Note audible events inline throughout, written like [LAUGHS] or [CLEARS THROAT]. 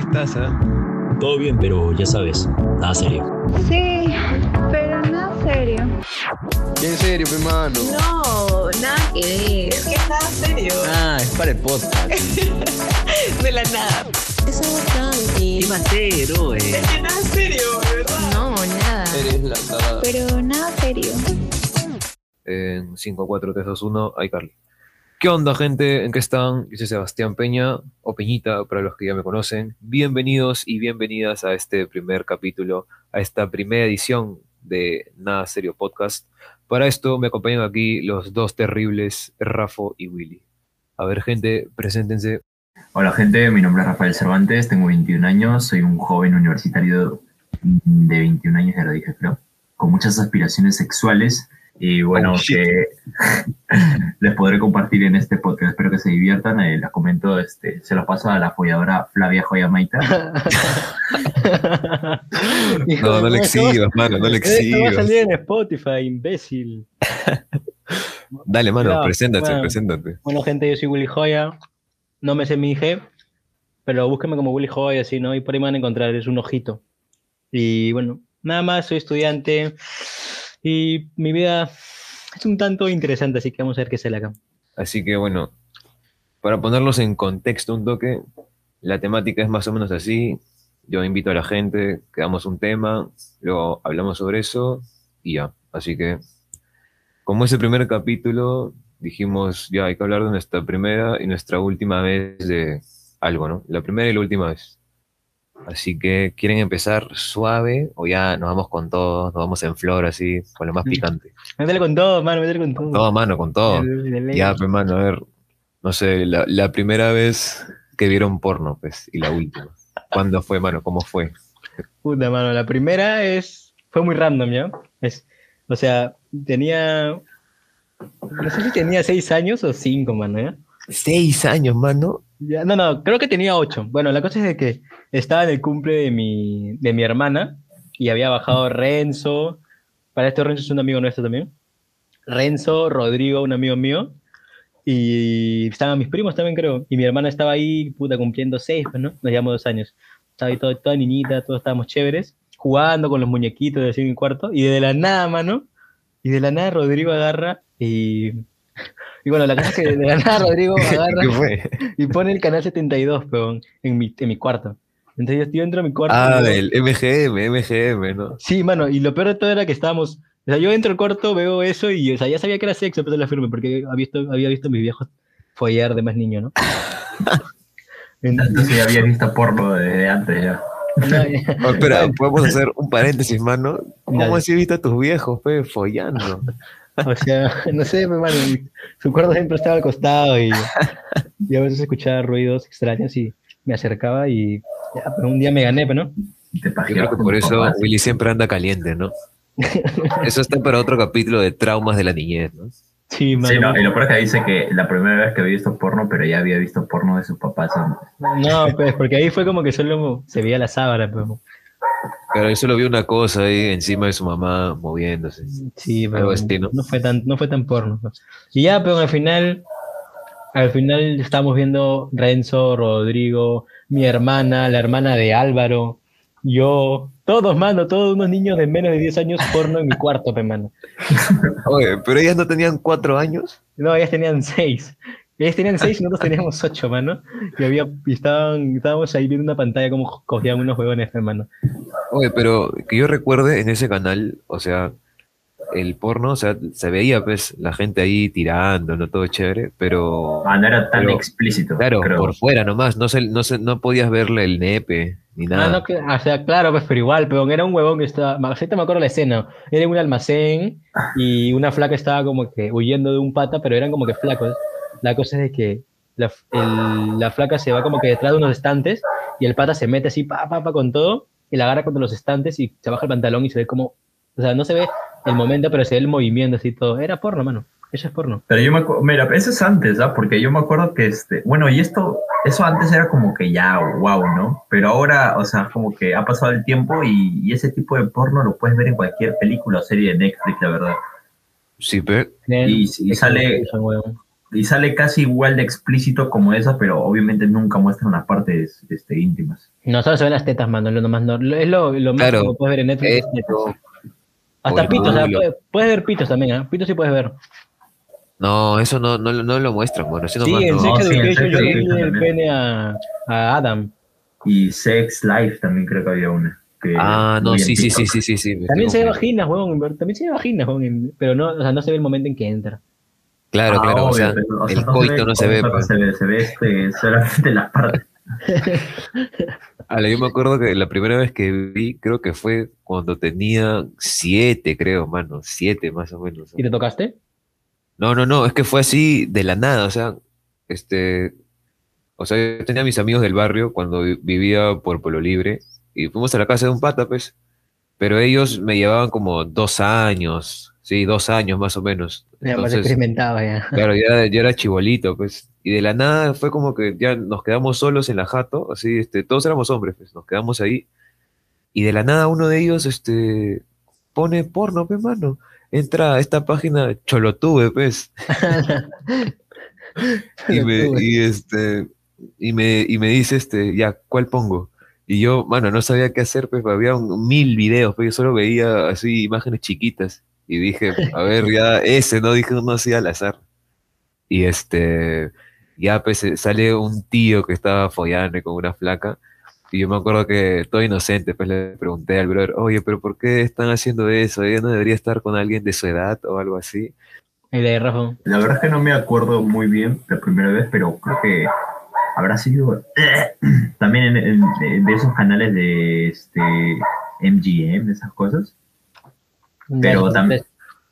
qué estás, ah? Todo bien, pero ya sabes, nada serio. Sí, pero nada serio. ¿En serio, mi mano? No, nada que ver. ¿Qué nada serio? Ah, es para el podcast. [LAUGHS] De la nada. Es algo tranqui. ¿Qué va a ser, oe? Es que nada serio, verdad. No, nada. Eres la cagada. Pero nada serio. en 5, 4, 3, 2, 1, iCarly. ¿Qué onda, gente? ¿En qué están? Yo soy Sebastián Peña, o Peñita, para los que ya me conocen. Bienvenidos y bienvenidas a este primer capítulo, a esta primera edición de Nada Serio Podcast. Para esto me acompañan aquí los dos terribles, Rafo y Willy. A ver, gente, preséntense. Hola gente, mi nombre es Rafael Cervantes, tengo 21 años, soy un joven universitario de 21 años, ya lo dije creo, con muchas aspiraciones sexuales y bueno, Oh, que [LAUGHS] les podré compartir en este podcast, espero que se diviertan, eh, les comento, este, se lo paso a la folladora Flavia Joyamaita. [LAUGHS] No, no le exhibas, mano, no le Esto va a exhibas. salir en Spotify, imbécil. [LAUGHS] Dale, mano, Claro, preséntate, bueno. preséntate. Bueno, gente, yo soy Willy Joya. No me sé mi IG, pero búsquenme como Willy Joya, así, ¿no? Y por ahí me van a encontrar, es un ojito. Y bueno, nada más, soy estudiante y mi vida es un tanto interesante, así que vamos a ver qué sale acá. Así que bueno, para ponerlos en contexto un toque, la temática es más o menos así. Yo invito a la gente, creamos un tema, luego hablamos sobre eso y ya. Así que, como ese primer capítulo, dijimos, ya hay que hablar de nuestra primera y nuestra última vez de algo, ¿no? La primera y la última vez. Así que, ¿quieren empezar suave o ya nos vamos con todo, nos vamos en flor así, con lo más picante? Métele con todo, mano, métele con todo. Todo mano, con todo. De- de ley. Ya, pues, mano, a ver, no sé, la, la primera vez que vieron porno, pues, y la última. ¿Cuándo fue, mano? ¿Cómo fue? Puta, mano, la primera es. Fue muy random, ¿ya? Es, o sea, tenía. No sé si tenía seis años o cinco, mano, ¿ya? Seis años, mano. No, no, creo que tenía ocho. Bueno, la cosa es de que estaba en el cumple de mi, de mi hermana y había bajado Renzo. Para esto, Renzo es un amigo nuestro también. Renzo, Rodrigo, un amigo mío. Y estaban mis primos también, creo. Y mi hermana estaba ahí, puta, cumpliendo seis, pues, ¿no? Nos llevamos dos años. Estaba ahí todo- toda niñita, todos estábamos chéveres, jugando con los muñequitos de así en mi cuarto. Y de la nada, mano, y de la nada Rodrigo agarra y. Y bueno, la cosa es que de la nada Rodrigo [LAUGHS] agarra ¿Qué fue? y pone el canal 72, peón, en mi, en mi cuarto. Entonces yo, entro a mi cuarto. Ah, y el MGM, MGM, ¿no? Sí, mano, y lo peor de todo era que estábamos. O sea, yo entro al cuarto, veo eso y, o sea, ya sabía que era sexo, pero la firme, porque había visto, había visto a mis viejos follar de más niño, ¿no? [LAUGHS] En- Entonces ya había visto porno desde antes ya. no, ya- [LAUGHS] Oh, espera, podemos hacer un paréntesis, mano. ¿Cómo Dale. así viste a tus viejos, pe, follando? O sea, [LAUGHS] no sé, mi mano, y su cuarto siempre estaba al costado y, y a veces escuchaba ruidos extraños y me acercaba y ya, pero un día me gané, pero no. Yo creo que por eso. Willy siempre anda caliente, ¿no? [LAUGHS] Eso está para otro capítulo de traumas de la niñez, ¿no? Sí. Sí, no, y lo peor es que dice que la primera vez que había visto porno, pero ya había visto porno de sus papás. No, pues, porque ahí fue como que solo se veía la sábana, pues. Pero yo solo vi una cosa ahí encima de su mamá moviéndose. Sí, pero así, ¿no? no fue tan, no fue tan porno. pues. Y ya, pero al final, al final estábamos viendo Renzo, Rodrigo, mi hermana, la hermana de Álvaro, yo, todos, mano, todos unos niños de menos de 10 años porno en mi cuarto, pe, mano. [LAUGHS] Oye, pero ellas no tenían cuatro años. No, ellas tenían 6. Ellas tenían 6 y nosotros teníamos [LAUGHS] 8, mano. Y, había, y estaban, estábamos ahí viendo una pantalla como cogían unos huevones, hermano. Oye, pero que yo recuerde en ese canal, o sea, el porno, o sea, se veía pues la gente ahí tirando, no todo chévere, pero Ah, no era tan Pero, explícito. claro, creo. por fuera nomás, no se, no se, no podías verle el nepe ni Ah, nada. no, que- o sea, claro, pues, pero igual, pero era un huevón que estaba, ahorita me acuerdo la escena, era en un almacén y una flaca estaba como que huyendo de un pata, pero eran como que flacos. La cosa es de que la, el- la flaca se va como que detrás de unos estantes y el pata se mete así, pa, pa, pa, con todo, y la agarra contra los estantes y se baja el pantalón y se ve como, o sea, no se ve el momento, pero se ve el movimiento así todo. Era porno, mano. Eso es porno. Pero yo me acuerdo, mira, eso es antes, ¿ah? Porque yo me acuerdo que, este, bueno, y esto, eso antes era como que ya, wow, ¿no? Pero ahora, o sea, como que ha pasado el tiempo y, y ese tipo de porno lo puedes ver en cualquier película o serie de Netflix, la verdad. Sí, pe. Y sale-. Y sale casi igual de explícito como esa, pero obviamente nunca muestran las partes este, íntimas. No, solo se ven las tetas, mano, lo nomás no, es lo, lo más Claro, que puedes ver en Netflix. es tetas. Esto- Hasta Oye, pitos, o sea, puedes, puedes ver pitos también, ¿ah? Pitos sí puedes ver. No, eso no, no, no lo muestran, bueno. Eso Sí, en Sex sí, en Education yo le vi el pene a, a Adam. Y Sex Life también creo que había una. que Ah, no, sí, sí, sí, sí, sí, sí. También se ve vaginas, huevón, también se ve vaginas, huevón, pero no, o sea, no se ve el momento en que entra. Claro, Ah, claro, o sea, pero, o sea, el coito no se ve. pues. Se ve, se ve este, solamente las partes. Yo me acuerdo que la primera vez que vi, creo que fue cuando tenía siete, creo, mano, siete más o menos. ¿Y te tocaste? No, no, no, es que fue así de la nada, o sea, este, o sea, yo tenía a mis amigos del barrio cuando vi- vivía por Pueblo Libre y fuimos a la casa de un pata, pues, pero ellos me llevaban como dos años, sí, dos años más o menos. Ya más experimentaba ya. Claro, ya, ya era chibolito, pues. Y de la nada fue como que ya nos quedamos solos en la jato, así, este, todos éramos hombres, pues, nos quedamos ahí. Y de la nada uno de ellos, este, pone porno, pues, mano. Entra a esta página Cholotube, pues. [LAUGHS] Y me, y este, y me, y me dice, este, ya, ¿cuál pongo? Y yo, mano, no sabía qué hacer, pues, había un- mil videos, pues, yo solo veía así imágenes chiquitas. Y dije, a ver, ya, ese, ¿no? Dije uno así al azar. Y este, ya, pues, eh, sale un tío que estaba follando con una flaca. Y yo me acuerdo que todo inocente, pues le pregunté al brother, oye, pero ¿por qué están haciendo eso? ¿Ella no debería estar con alguien de su edad o algo así? El de Rafa. La verdad es que no me acuerdo muy bien la primera vez, pero creo que habrá sido [CLEARS THROAT] también en, en- de esos canales de este MGM, de esas cosas. Pero también-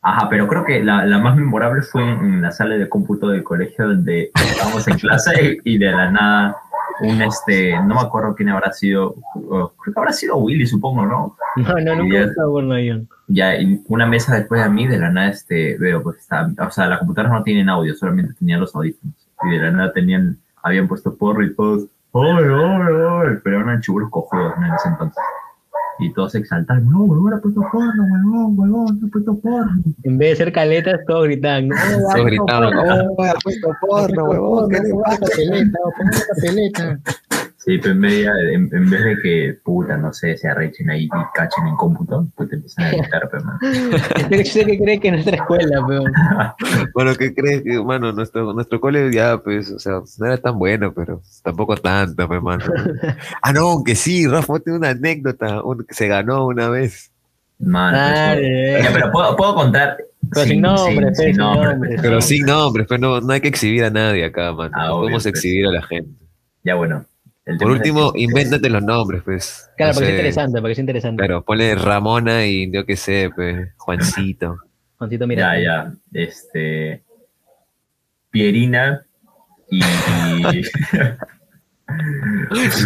Ajá, pero creo que la, la más memorable fue en la sala de cómputo del colegio donde estábamos en clase y, y de la nada un este, no me acuerdo quién habrá sido, creo que habrá sido Willy, supongo, ¿no? No, no, nunca estado con nadie. Ya, y una mesa después de mí, de la nada, este, veo, pues está, o sea, la computadora no tienen audio, solamente tenían los audífonos. Y de la nada tenían, habían puesto porro y todos, ¡ay, ay, ay! Pero eran chuburos cojudos ¿no? en ese entonces. Y todos se exaltaron, no, huevón, ha puesto porno, huevón, huevón, ha puesto porno. En vez de ser caletas, todos gritan. Gritaban, "Oh, ha puesto porno, huevón, ¿qué le pasa?". papeleta. Sí, pero en, media, en, en vez de que, puta, no sé, se arrechen ahí y cachen en cómputo, pues te empiezan a gritar, pero, man. [LAUGHS] Sé que cree que en nuestra escuela, peón. [LAUGHS] Bueno, ¿qué crees? Que, mano, nuestro, nuestro cole ya, pues, o sea, no era tan bueno, pero tampoco tanto, pues, mano. [LAUGHS] Ah, no, que sí, Rafa tiene una anécdota, un- que se ganó una vez. Man, Ah, pues, eh. pero puedo, puedo contar. Pero sin nombre, pe, sin nombre. pues, Pero no. sin nombres, pero no, no hay que exhibir a nadie acá, mano. Ah, no obvio, podemos pues. exhibir a la gente. Ya, bueno. El Por último, que- invéntate los nombres, pues. Claro, No porque es interesante, porque es interesante. Claro, ponle Ramona y yo qué sé, pues, Juancito. Juancito, mira. Ya, ya. Este. Pierina y.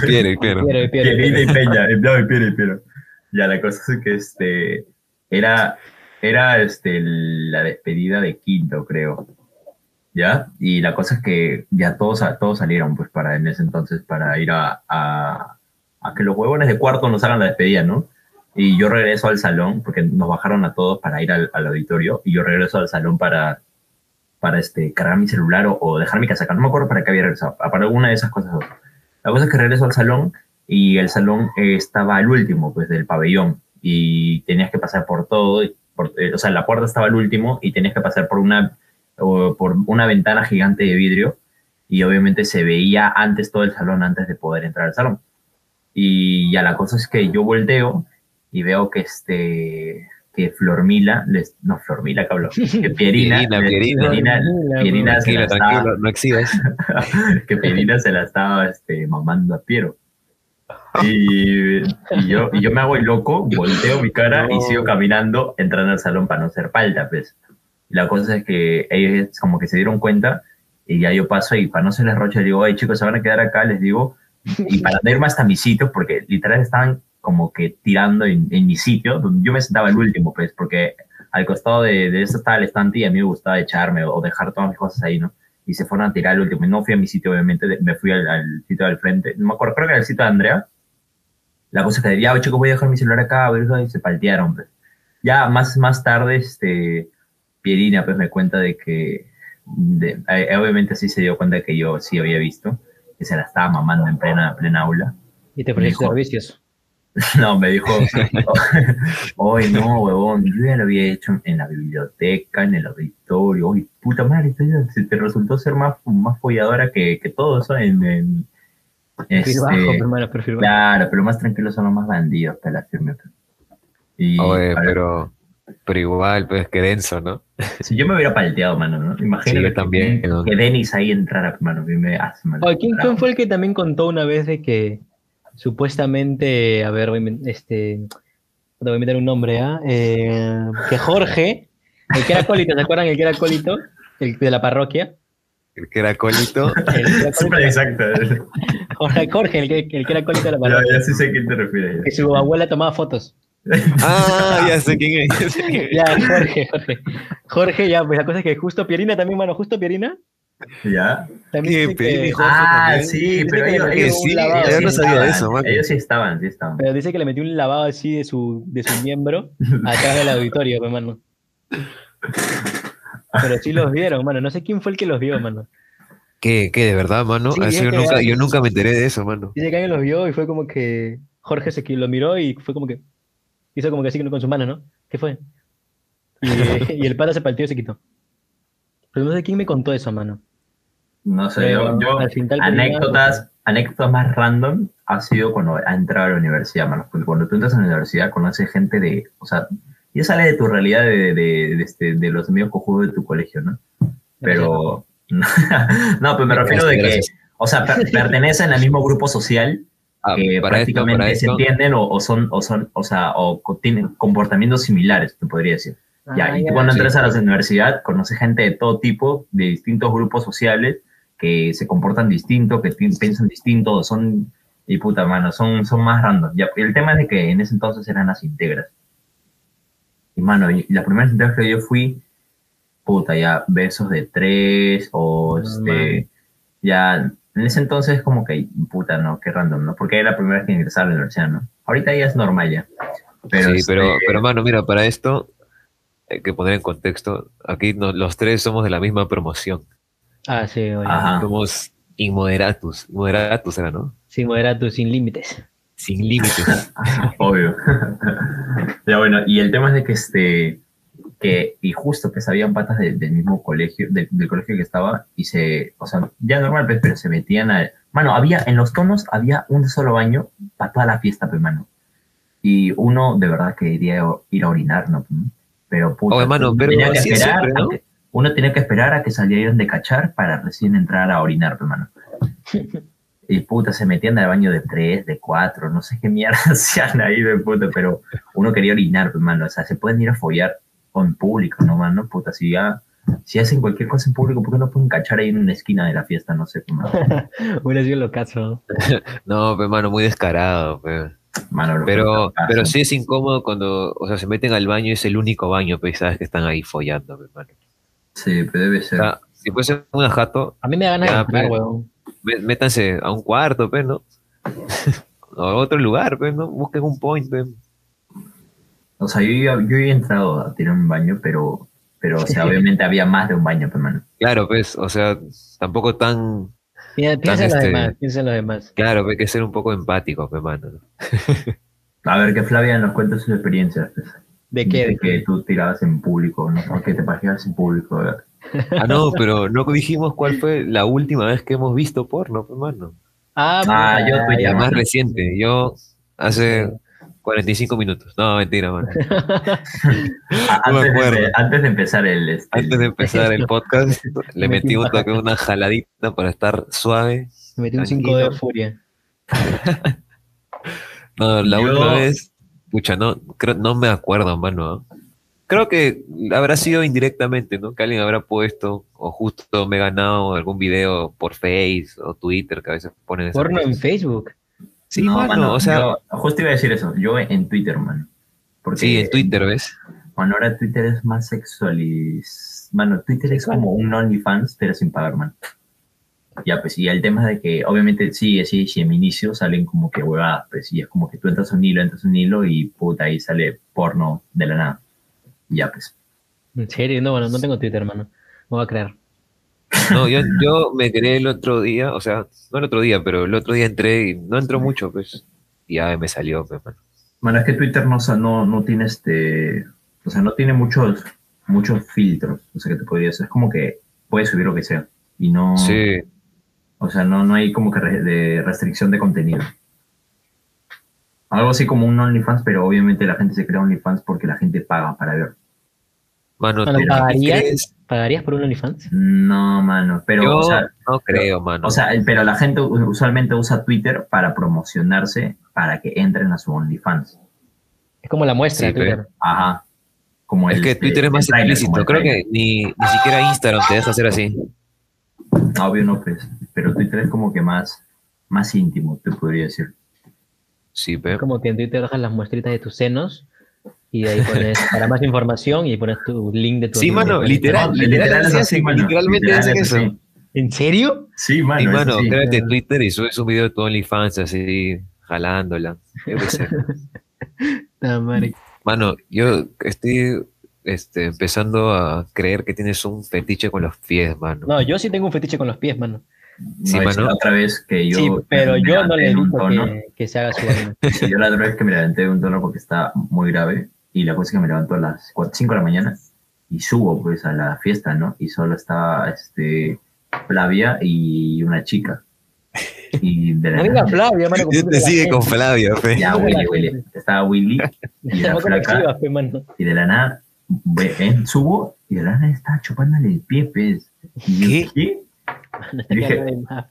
Piero, Piero. Pierina y Piero. Peña. No, y Piero y Piero. Ya, la cosa es que este. Era. Era este, la despedida de quinto, creo. ¿Ya? Y la cosa es que ya todos, todos salieron, pues, para en ese entonces, para ir a, a, a que los huevones de cuarto nos hagan la despedida, ¿no? Y yo regreso al salón, porque nos bajaron a todos para ir al, al auditorio, y yo regreso al salón para, para este, cargar mi celular o, o dejar mi casaca. No me acuerdo para qué había regresado, para alguna de esas cosas. La cosa es que regreso al salón y el salón eh, estaba al último, pues, del pabellón, y tenías que pasar por todo, por- eh, o sea, la puerta estaba al último y tenías que pasar por una, o por una ventana gigante de vidrio, y obviamente se veía antes todo el salón antes de poder entrar al salón. Y ya la cosa es que yo volteo y veo que este que Flormila, les, no Flormila, cabrón, que [LAUGHS] Pierina, Pierina, les- Pierina. Pierina, Pierina, Pierina se la estaba, no exhibas. [LAUGHS] que Pierina se la estaba este, mamando a Piero. Y, y yo, y yo me hago el loco, volteo mi cara y No. sigo caminando, entrando al salón para no ser falta, pues. La cosa es que ellos como que se dieron cuenta y ya yo paso y para no ser les les digo, hey chicos, se van a quedar acá, les digo, y para no irme hasta mi sitio, porque literal estaban como que tirando en, mi sitio, donde yo me sentaba el último, pues, porque al costado de, eso estaba el estante y a mí me gustaba echarme o dejar todas mis cosas ahí, ¿no? Y se fueron a tirar al último. No fui a mi sitio, obviamente, me fui al, al sitio del frente. No me acuerdo, creo que era el sitio de Andrea. La cosa es que ya, chicos, voy a dejar mi celular acá, a ver, y se paltearon, pues. Ya más, más tarde, este, Pierina, pues, me cuenta de que, de- eh, obviamente sí se dio cuenta que yo sí había visto, que se la estaba mamando en plena, plena aula. Y te ofreciste Dijo. servicios. [LAUGHS] No, me dijo, [LAUGHS] hoy no, huevón, yo ya lo había hecho en la biblioteca, en el auditorio, uy, puta madre, esto ya se te resultó ser más, más folladora que, que todo eso en... en- Perfil bajo, este, hermano, perfil bajo. claro, pero más tranquilos son los más bandidos, que la firme. Y Oye, a ver, pero, pero igual, pues que denso, ¿no? si yo me hubiera palteado, mano, ¿no? Imagínate Sí, yo que- también, ¿no? que Denis ahí entrara, mano, y me hace mal. Oye, ¿quién, quién fue el que también contó una vez de que supuestamente, a ver, voy a inven- este, te voy a meter un nombre, ¿ah? Eh, que Jorge, el que era acólito, ¿se acuerdan el que era acólito? El de la parroquia. El que era colito. El que era [LAUGHS] Súper acólito, exacto. Jorge, Jorge, el que, el que era acólito de la ya, parroquia. ya sí sé a quién te refieres. Que su abuela tomaba fotos. [LAUGHS] ah, ya sé quién es. ya sé quién es. Ya, Jorge, Jorge. Jorge, ya, pues la cosa es que justo Pierina también, mano, justo Pierina. ¿Ya? También ¿Qué, dice que- Pierina y Jorge Ah, también? sí, pero ellos, sí, lavado. ellos Yo sí no sabía estaban, eso, mano. Ellos sí estaban, sí estaban. Pero dice que le metió un lavado así de su, de su miembro atrás del auditorio, pues, mano. Pero sí los vieron, mano. No sé quién fue el que los vio, mano. ¿Qué, qué, de verdad, mano? Sí, Así dijo yo, nunca, era- yo nunca me enteré de eso, mano. Dice que alguien los vio y fue como que Jorge se lo miró y fue como que hizo como que así con su mano, ¿no? ¿Qué fue? [LAUGHS] Y, y el pata se partió y se quitó. Pero no sé quién me contó eso, mano. No sé, Pero yo, anécdotas, anécdotas más random ha sido cuando ha entrado a la universidad, mano. Porque cuando tú entras a la universidad conoces gente de, o sea, ya sale de tu realidad de, de, de, este, de los amigos cojudos de tu colegio, ¿no? Pero, [LAUGHS] no, pues me refiero de que, Gracias. o sea, per- [LAUGHS] pertenecen al mismo grupo social Ah, que para esto, prácticamente para se esto. entienden o, o son, o son, o sea, o tienen comportamientos similares, te podría decir. Ya, Ah, y tú cuando sí. entras a la universidad, conoces gente de todo tipo, de distintos grupos sociales, que se comportan distinto, que pi- piensan distinto, son, y puta mano, son, son más random. Ya, el tema es de que en ese entonces eran las integras. Y mano, y las primeras integras que yo fui, puta, ya besos de tres, o No, este, ya, en ese entonces como que, puta, no, qué random, ¿no? Porque era la primera vez que ingresaba a la universidad, ¿no? Ahorita ya es normal ya. Pero, sí, este, pero, pero, mano, mira, para esto hay que poner en contexto. Aquí no- los tres somos de la misma promoción. Ah, sí, oye. Ajá. Somos inmoderatus. Moderatus era, ¿no? Sin moderato, sin límites. Sin límites. [LAUGHS] Obvio. [LAUGHS] ya bueno, y el tema es de que este, que, y justo que sabían patas de- del mismo colegio, del, del colegio que estaba, y se, o sea, ya normal, pues, pero se metían a, mano, había, en los tonos había un solo baño para toda la fiesta, pues, mano. Y uno de verdad que iría a ir a orinar, ¿no? Pero, puta, Oye, mano, uno pero tenía que esperar siempre, ¿no? a que- uno tenía que esperar a que salieran de cachar para recién entrar a orinar, pues, mano. Y puta, se metían al baño de tres, de cuatro, no sé qué mierda [LAUGHS] hacían ahí de puta, pero uno quería orinar, pues, mano. O sea, se pueden ir a follar o en público, ¿no, mano? Puta, si ya, si hacen cualquier cosa en público, ¿por qué no pueden cachar ahí en una esquina de la fiesta? No sé, pues, mano. [LAUGHS] Hubiera sido lo caso. [LAUGHS] No, pues, mano, muy descarado. pues. Mano, Pero, que pasa. pero sí es incómodo cuando, o sea, se meten al baño y es el único baño, pues, sabes que están ahí follando, pues, mano. Sí, pero debe O ser. sea, si fuese una jato, A mí me da ganas Ya, de entrar, pues. weón. mé- métanse a un cuarto, pues, ¿no? o [LAUGHS] a otro lugar, pues, ¿no? Busquen un point, pues. O sea, yo, ya- yo he entrado a tirar un baño, pero, pero o sea, [LAUGHS] obviamente había más de un baño, pues, mano. Claro, pues, o sea, tampoco tan, Piensa, en los este- demás, piensa en los demás. claro, hay que ser un poco empático, pues, mano. ¿no? [LAUGHS] A ver, que Flavia nos cuente sus experiencias. pues. ¿De qué? De que tú tirabas en público, ¿no? O que te pajeabas en público. ¿verdad? [LAUGHS] Ah, no, pero no dijimos cuál fue la última vez que hemos visto porno, pues, mano. Ah, Ah, yo La más mano. reciente, yo hace 45 minutos. No, mentira, mano. [LAUGHS] Ah, No antes, de, acuerdo. antes de empezar el... Este, Antes de empezar el podcast, [LAUGHS] le metí un toque, una jaladita para estar suave. Me metí un 5 Tranquilo. de furia. [LAUGHS] No, la Yo- última vez, pucha, no, creo, no me acuerdo, mano. ¿ah? Creo que habrá sido indirectamente, ¿no? Que alguien habrá puesto, o justo me he ganado algún video por Face o Twitter, que a veces ponen Porno en. Facebook. Sí, no, mano, o sea, yo- justo iba a decir eso, yo en Twitter, mano. Porque, sí, en Twitter, ¿ves? Bueno, ahora Twitter es más sexualiz... Mano, Twitter es como un OnlyFans, pero sin pagar, man. Ya, pues, y el tema es de que, obviamente, sí, sí, sí, en mi inicio salen como que huevadas, pues, y es como que tú entras a un hilo, entras a un hilo y puta, ahí sale porno de la nada. Ya, pues. En serio, no, bueno, no tengo Twitter, hermano. Me voy a creer. No, yo, yo me creé el otro día, o sea, no el otro día, pero el otro día entré y no entró mucho, pues. Y ya me salió, pues, mano. Bueno, es que Twitter no, sa- no, no tiene este, o sea, no tiene muchos, muchos filtros, o sea, que te podría hacer, es como que puedes subir lo que sea y no, Sí, o sea, no, no hay como que re- de restricción de contenido. Algo así como un OnlyFans, pero obviamente la gente se crea OnlyFans porque la gente paga para ver. Mano, Mano, ¿tú ¿pagarías? por un OnlyFans? No, mano, pero, Yo o sea, no creo, mano. o sea, pero la gente usualmente usa Twitter para promocionarse para que entren a su OnlyFans. Es como la muestra Sí, de Twitter. Ajá. Como es el, que Twitter es más explícito. Creo que ni, ni siquiera Instagram te deja hacer así. Obvio no, pues. Pero Twitter es como que más, más íntimo, te podría decir. Sí, pe. Es como que en Twitter dejas las muestritas de tus senos y ahí pones [LAUGHS] para más información y pones tu link de tu Sí, mano, literal, así, mano. literalmente Literal hacen es eso. ¿En serio? Sí, mano. Y mano, créate Twitter y subes un video de tu OnlyFans así, jalándola. Yo qué sé. [LAUGHS] Madre. Mano, yo estoy este, empezando a creer que tienes un fetiche con los pies, mano. No, yo sí tengo un fetiche con los pies, mano. Sí, No, mano. la otra vez que yo. sí, pero yo no le digo que, que se haga su. [LAUGHS] Sí, yo la otra vez que me levanté de un tono porque estaba muy grave y la cosa es que me levanto a las 5 de la mañana y subo pues a la fiesta, ¿no? Y solo estaba este, Flavia y una chica. Y de la No Flavia, mano. Yo te sigue con Flavia, fe. Ya, Willy, Willy. Estaba Willy y la flaca mano. y de la nada ve- ven, subo y de la nada estaba chupándole el pie, pues. Y yo, ¿Qué? ¿qué? Está Dije- más.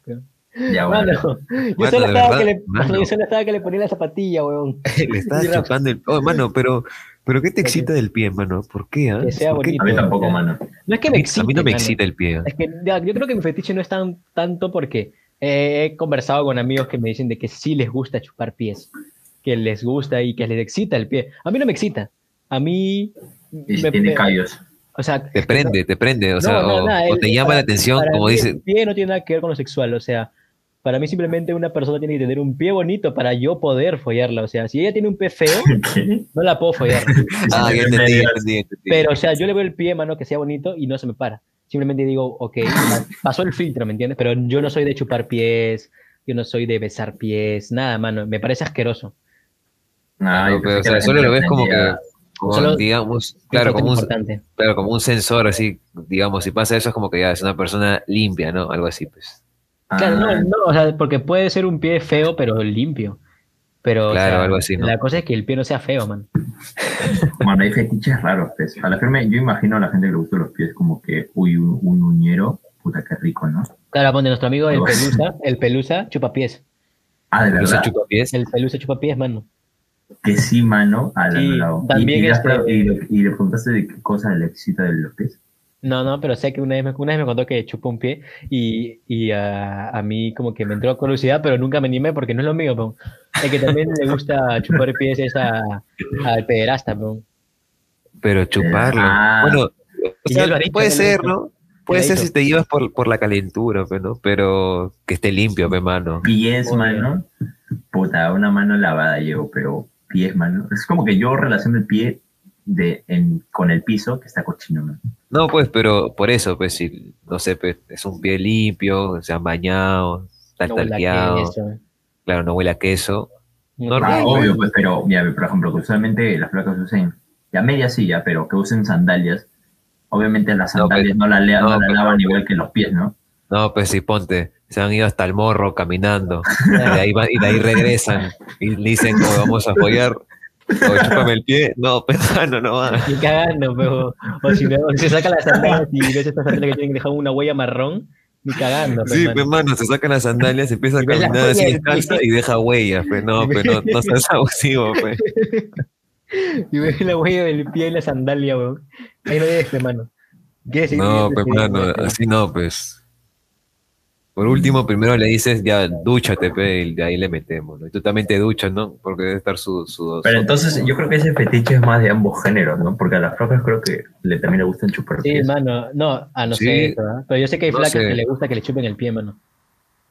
Ya, bueno. Mano, yo Mano, solo estaba verdad, que le, yo solo estaba que le ponía la zapatilla, weón. [LAUGHS] Le Rafa. chupando el... Oh, mano, pero, pero ¿qué te excita del pie, mano? ¿Por qué, ah? Que sea ¿Por qué? A mí bonito. tampoco, mano. No es que me excite, A mí no me mano. excita el pie. Es que ya, yo creo que mi fetiche no es tan tanto porque eh, he conversado con amigos que me dicen de que sí les gusta chupar pies, que les gusta y que les excita el pie. A mí no me excita. A mí Y si me- tiene me- callos. o sea, Te prende, te prende, o no, sea, no, o, nada, o el- te llama para- la atención, como dice, El pie no tiene nada que ver con lo sexual, o sea, para mí simplemente una persona tiene que tener un pie bonito para yo poder follarla, o sea, si ella tiene un pie feo, [LAUGHS] no la puedo follar. [LAUGHS] ah, ya entendí, ya entendí, ya entendí. Pero, o sea, yo le veo el pie, mano, que sea bonito y no se me para. Simplemente digo, ok, pa- pasó el filtro, ¿me entiendes? Pero yo no soy de chupar pies, yo no soy de besar pies, nada, mano. Me parece asqueroso. Ah, No, yo pero, o sea, solo lo ves como que, entendía. como, Solo- digamos, como un, claro, como un sensor así, digamos, si pasa eso es como que ya es una persona limpia, ¿no? Algo así, pues. Claro, Ah, no, no, o sea, porque puede ser un pie feo, pero limpio. Pero, o Claro, sea, algo así, ¿no? la cosa es que el pie no sea feo, man. Bueno, hay fetiches raros, pues. A la firme, yo imagino a la gente que le gustan los pies como que, uy, un, un uñero, puta, qué rico, ¿no? Claro, ponte nuestro amigo el pelusa, el pelusa chupa pies. Ah, de se verdad, chupa pies. El pelusa chupa pies, mano. que sí, mano, a la Sí, no, también y, y, este- y le preguntaste de qué cosa le excita de los pies. No, no, pero sé que una vez me, una vez me contó que chupó un pie y, y a, a mí como que me entró curiosidad, pero nunca me animé porque no es lo mío, pero es que también le gusta chupar pies es a- al pederasta, pero Pero chuparlo. Ah. bueno, o sea, dicho, puede ser. ¿no? Puede ser si te llevas por, por la calentura, pues, ¿no? Pero que esté limpio, pe, mano. Pies, mano, puta, una mano lavada llevo, pero pies, mano. Es como que yo relaciono el pie de, en, con el piso que está cochino, mano. No, pues, pero por eso, pues, si, no sé, pues, es un pie limpio, se han bañado, está no talqueado, claro, no huele a queso. No Normal. Ah, obvio, pues, pero, mira, por ejemplo, que usualmente las placas usen, ya media sí, ya, pero que usen sandalias, obviamente las No, sandalias pues, no, la, lea- no, no la pues, lavan igual que los pies, ¿no? No, pues, si ponte, se han ido hasta el morro caminando, y de ahí, va- y de ahí regresan, y dicen, "Oh, vamos a apoyar, o chúpame el pie. No, pues, [LAUGHS] mano, no va. Ni cagando, pero, o si, no, si se saca las sandalias y ves estas sandalias que tienen que dejar una huella marrón, ni cagando. pues, Sí, mano. pues, mano, se sacan las sandalias, empieza a Y caminar así descalza y deja huellas, pues, no, pues, no, no seas [LAUGHS] abusivo, pues. Y ves la huella del pie en la sandalia, weón. Ahí no dejes, mano. ¿Quieres seguir No, este video? mano, así no, pues. Por último, primero le dices, ya, dúchate, pe, y de ahí le metemos, ¿no? Y tú también te duchas, ¿no? Porque debe estar su... su Pero su- entonces yo creo que ese fetiche es más de ambos géneros, ¿no? Porque a las flacas creo que le, también le gustan chupar Sí, pies. mano, no, a no Sí. sé eso, ¿ah? Pero yo sé que hay No flacas sé. que le gusta que le chupen el pie, mano.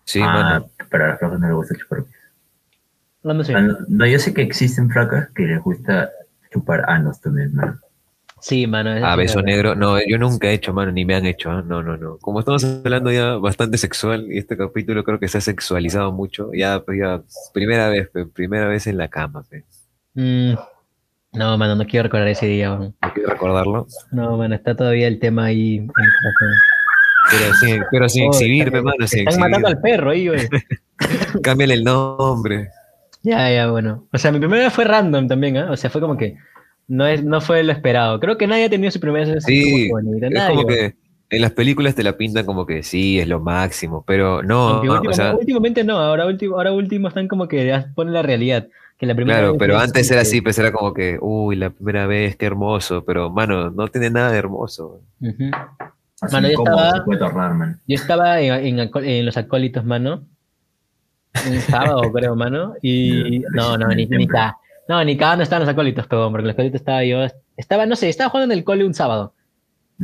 Sí, ah, mano. pero a las flacas no les gusta chupar pies. No, no sé. Ah, No, no, yo sé que existen flacas que les gusta chupar anos también, mano. Sí, mano. Ah, beso negro. No, yo nunca he hecho, mano, ni me han hecho. ¿ah? No, no, no. Como estamos hablando ya bastante sexual, y este capítulo creo que se ha sexualizado mucho. Ya, pues ya, primera vez, pe, primera vez en la cama, pe. Mm, no, mano, no quiero recordar ese día, weón. ¿No quiero recordarlo? No, mano, está todavía el tema ahí en corazón. Pero sin, pero sin Oh, exhibir, están- pe, mano, sin Están matando al perro ahí, güey. [LAUGHS] Cámbiale el nombre. Ya, ya, bueno. O sea, mi primera vez fue random también, ¿ah? O sea, fue como que no, es, no fue lo esperado. Creo que nadie ha tenido su primera vez así Sí, como bonita. Es Nadie, como que en las películas te la pintan como que sí, es lo máximo, pero no, Aunque no, última- o sea, últimamente no, ahora último, ahora último están como que ponen la realidad. Que la primera claro, vez pero es antes era que- así, pues era como que, uy, la primera vez, qué hermoso, pero mano, no tiene nada de hermoso. Mano, yo estaba- se puede tornar, man. Yo estaba en, en en los acólitos, mano. Un sábado, [LAUGHS] creo, mano. Y no, no, ni, ni. No, ni cada no estaban los acólitos, perdón, porque los acólitos estaba yo. Estaba, no sé, estaba jugando en el cole un sábado.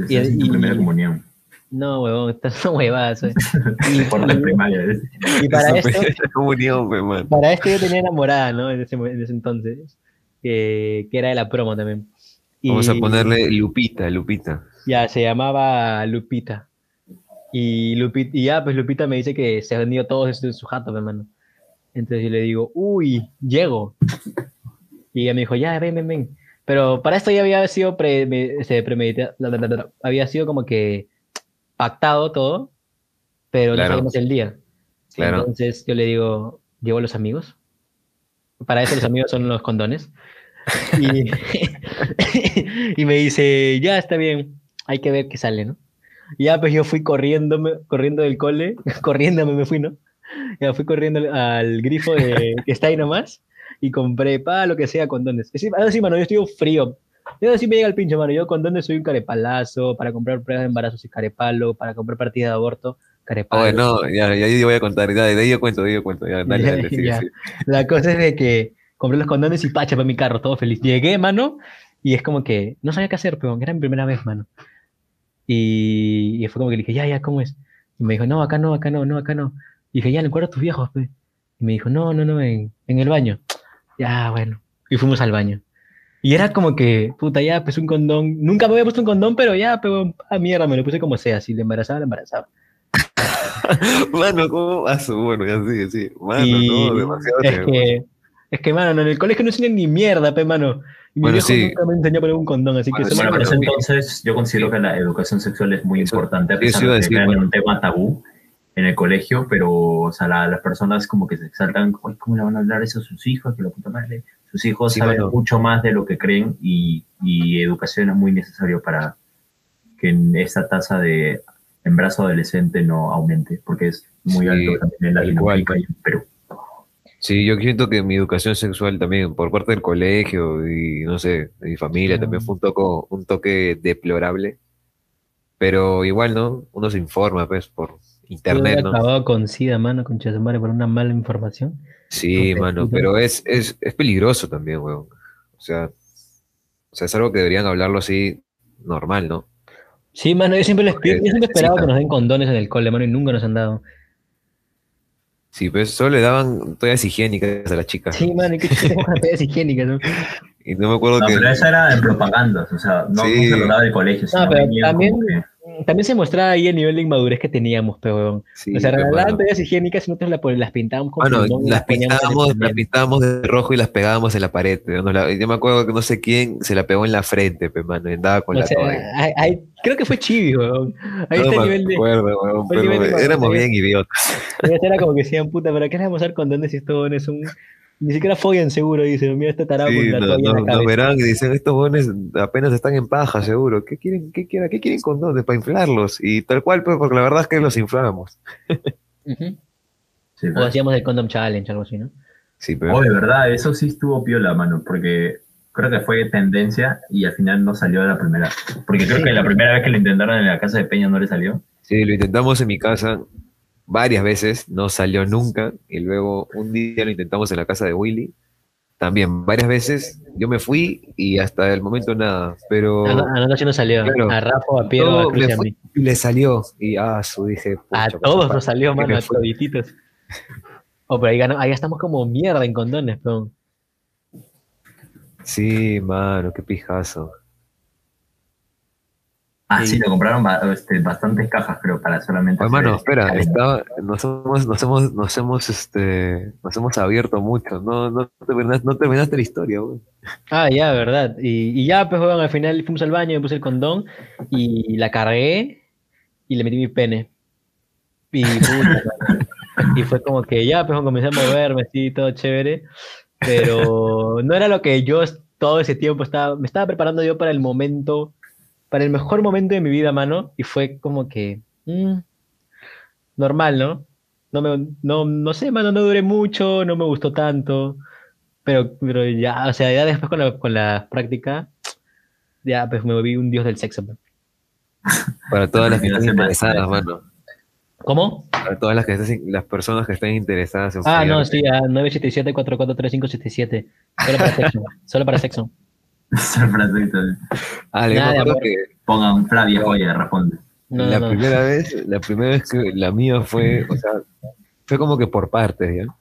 Y- y- primera comunión. No, huevón, estas son [LAUGHS] huevadas. [LAUGHS] eh. Y, Por la primaria. ¿ves? y para Eso esto, comunión, man. para esto yo tenía enamorada, ¿no? En ese, en ese entonces. Que, que era de la promo también. Y Vamos a ponerle Lupita, Lupita. Ya, se llamaba Lupita. Y, Lupi- y ya, pues Lupita me dice que se ha vendido todo esto en su jato, mi hermano. Entonces yo le digo, uy, llego. Y ella me dijo, ya, ven, ven, ven. Pero para esto ya había sido pre, me- este, premedita- la, la, la, la, había sido como que pactado todo, pero Claro. no sabíamos el día. Claro. Entonces yo le digo, ¿llevo a los amigos? Para eso los amigos son los condones. Y, [LAUGHS] y me dice, ya está bien, hay que ver qué sale, ¿no? Y ya pues yo fui corriendo, corriendo del cole, [LAUGHS] corriendo me fui, ¿no? Ya fui corriendo al- al grifo de, que está ahí nomás y compré para lo que sea condones. Es decir, sí, mano, yo estoy frío. Yo así me llega el pinche, mano. Yo condones soy un carepalazo, para comprar pruebas de embarazo soy carepalo, para comprar partida de aborto, carepalo. Oye, no, ya, ya yo voy a contar, ya, de ahí yo cuento, de ahí yo cuento, ya, dale, [LAUGHS] Ya, dale, sigue, ya. sigue. La cosa es de que compré los condones y pacha para mi carro, todo feliz. Llegué, mano, y es como que no sabía qué hacer, pero era mi primera vez, mano. Y, y fue como que le dije, ya, ya, ¿cómo es? Y me dijo, no, acá no, acá no, no, acá no. Y dije, ya, en el cuarto de tus viejos, pe. Y me dijo, no, no, no, en, en el baño. Ya, bueno. Y fuimos al baño. Y era como que, puta, ya, pues un condón. Nunca me había puesto un condón, pero ya, pero a mierda, me lo puse como sea. Si le embarazaba, le [LAUGHS] embarazaba. Mano, ¿cómo vas? Bueno, ya sigue, sí. Mano, Y no, demasiado es tiempo. que, es que, mano, en el colegio no enseñan ni mierda, pe, mano. Y mi Bueno, viejo sí. nunca me enseñó a poner un condón, así que Bueno, eso Bueno, me sí. entonces yo considero que la educación sexual es muy importante, a pesar iba a de decir, que un tema tabú en el colegio, pero o sea, la- las personas como que se exaltan, "Ay, ¿cómo le van a hablar eso a sus hijos? Que la puta madre. Sus hijos Sí, saben mucho más de lo que creen y, y educación es muy necesario para que esta tasa de embarazo adolescente no aumente, porque es muy Sí, alto también en tal Latinoamérica y en Perú. Sí, yo siento que mi educación sexual también, por parte del colegio y no sé, de mi familia, también fue un, toco, un toque deplorable. Pero igual, ¿no? Uno se informa, pues, por internet, ¿no? acabado con SIDA, mano, con Chasumare por una mala información. Sí, mano, pero es, es, es peligroso también, weón. O sea, o sea, es algo que deberían hablarlo así normal, ¿no? Sí, mano, yo siempre, les pido- yo siempre he esperado necesitan. que nos den condones en el cole, mano, y nunca nos han dado. Sí, pues solo le daban toallas higiénicas a las chicas. Sí, mano, y que toallas higiénicas, ¿no? [LAUGHS] Y no me acuerdo No, que... pero eso era en propagandas, o sea, no, Sí. no se lo daba del colegio, sino pero también- como que- También se mostraba ahí el nivel de inmadurez que teníamos, pero. Sí, o sea, regalaban toallas higiénicas y nosotros la- pues, las pintábamos con Bueno, pulmón las pintábamos, las pintábamos de rojo y las pegábamos en la pared. la- yo me acuerdo que no sé quién se la pegó en la frente, pe, mano, y andaba con O la sea, ahí- ahí- creo que fue Chibi, weón. Ahí No está el nivel de. acuerdo, weón, el nivel pero de éramos bien idiotas. Era como que decían, puta, ¿para qué les vamos a dar condones si estos jóvenes son. Ni siquiera follan seguro, dicen, mira este tarado Sí, con no- en no- la verán y dicen, estos jóvenes apenas están en paja, seguro. ¿Qué quieren, qué quieren, qué quieren condones para inflarlos? Y tal cual, pues, porque la verdad es que los inflábamos. Sí, O hacíamos el condom challenge, algo así, ¿no? Sí, pero... Oh, de verdad, eso sí estuvo piola, mano, porque creo que fue tendencia y al final no salió de la primera. Porque creo que la primera vez que lo intentaron en la casa de Peña no le salió. Sí, lo intentamos en mi casa varias veces, no salió nunca. Y luego un día lo intentamos en la casa de Willy, también varias veces. Yo me fui y hasta el momento nada. Pero A, a nosotros no salió. Claro. A Rafa, a Piero, a Cruz y me a fui mí. y le salió. Y ah, su dije. A todos nos salió, mano, a todititos. Oh, pero ahí, ganó- ahí estamos como mierda en condones, pero. Sí, mano, qué pijazo. Ah, Sí. sí, lo compraron este, bastantes cajas, creo, para solamente. Hermano, hacer- espera, estaba, nos hemos, nos hemos, nos hemos, este, nos hemos abierto mucho. No, no, terminaste, no terminaste la historia, güey. Ah, ya, verdad. Y, y ya, pues, weón, al final fuimos al baño, me puse el condón y la cargué y le metí mi pene. Y, puta, y fue como que ya, pues, comencé a moverme, así, todo chévere. Pero no era lo que yo todo ese tiempo estaba, me estaba preparando yo para el momento, para el mejor momento de mi vida, mano. Y fue como que, mm, normal, ¿no? No, me, no, no sé, mano, no duré mucho, no me gustó tanto. Pero, pero ya, o sea, ya después con la, con la práctica, ya pues me volví un dios del sexo. pues. Para todas las que [LAUGHS] me- interesadas, mano. ¿Cómo? Para todas las que estén- las personas que estén interesadas en Ah, no, sí, a 977-443577. Solo para sexo. Solo para sexo. [LAUGHS] Ah, le Nada que Pongan Flavia Joya, responde. No, la no. primera vez, la primera vez que la mía fue, o sea, fue como que por partes, ¿ya?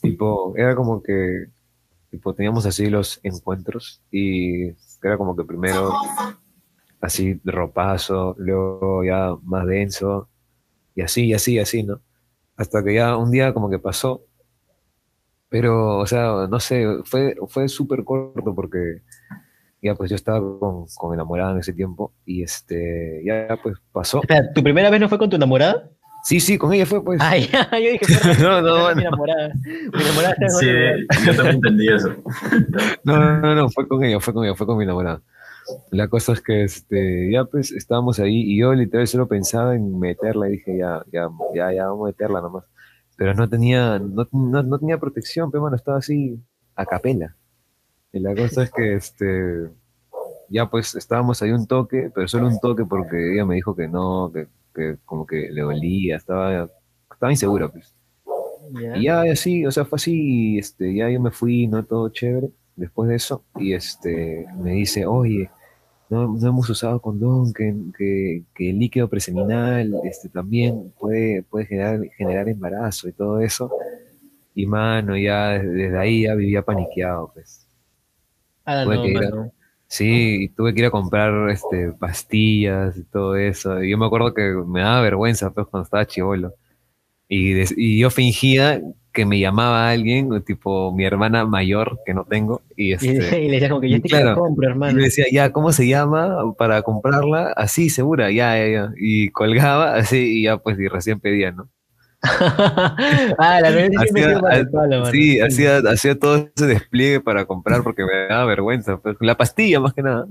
Tipo, era como que, tipo, teníamos así los encuentros y era como que primero así de ropazo, luego ya más denso y así, y así, y así, ¿no? Hasta que ya un día como que pasó, pero, o sea, no sé, fue, fue súper corto porque ya pues yo estaba con, con enamorada en ese tiempo y este, ya pues pasó. Espera, ¿tu primera vez no fue con tu enamorada? Sí, sí, con ella fue pues. Ah, ya, [LAUGHS] yo dije, [LAUGHS] "Puta, No, no, mi no. enamorada. Mi enamorada Sí, otro lugar". yo también entendí eso. [LAUGHS] No, no, no, fue con ella, fue con ella, fue con mi enamorada. La cosa es que este, ya pues estábamos ahí y yo literal solo pensaba en meterla y dije, ya, ya, ya, ya, vamos a meterla nomás. Pero no tenía, no, no, no tenía protección, pero bueno, estaba así a capela. Y la cosa es que este, ya pues estábamos ahí un toque, pero solo un toque porque ella me dijo que no, que, que como que le dolía, estaba, estaba insegura pues. Y ya así, o sea, fue así, este, ya yo me fui, ¿no? Todo chévere, después de eso, y este, me dice, oye, no, no hemos usado condón, que, que, que el líquido preseminal este, también puede, puede generar, generar embarazo y todo eso. Y mano, ya desde ahí ya vivía paniqueado, pues. Ah, tuve no, que ir a-. Sí, y tuve que ir a comprar este, pastillas y todo eso. Y yo me acuerdo que me daba vergüenza pues, cuando estaba chivolo. Y, y yo fingía que me llamaba alguien, tipo mi hermana mayor, que no tengo. Y, Y, este, y le decía como que yo y te claro, la compro, y hermano. me decía, ya, ¿cómo se llama para comprarla? Así, segura, ya, ya, ya. Y colgaba así y ya, pues, y recién pedía, ¿no? [LAUGHS] ah, la verdad sí me Hacía- para el palo, mano. Sí, hacía, hacía todo ese despliegue para comprar porque me daba vergüenza. pues, la pastilla, más que nada.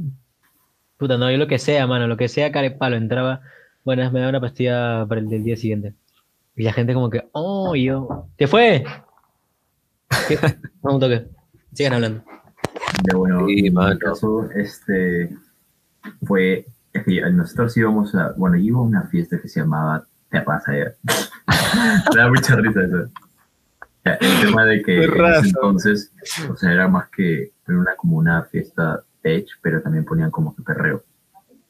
Puta, no, yo lo que sea, mano, lo que sea, care palo, entraba, bueno, me da una pastilla para el del día siguiente. Y la gente como que, oh, yo, ¿qué fue? ¿Qué? [LAUGHS] No, un toque. Sigan hablando. Ya bueno, Sí, en mi mano. caso, este, fue, es que nosotros íbamos a, bueno, iba a una fiesta que se llamaba Te pasa ya. Me [LAUGHS] da mucha risa eso. Ya, el tema de que Qué en ese entonces, o sea, era más que era una como una fiesta tech, pero también ponían como que perreo.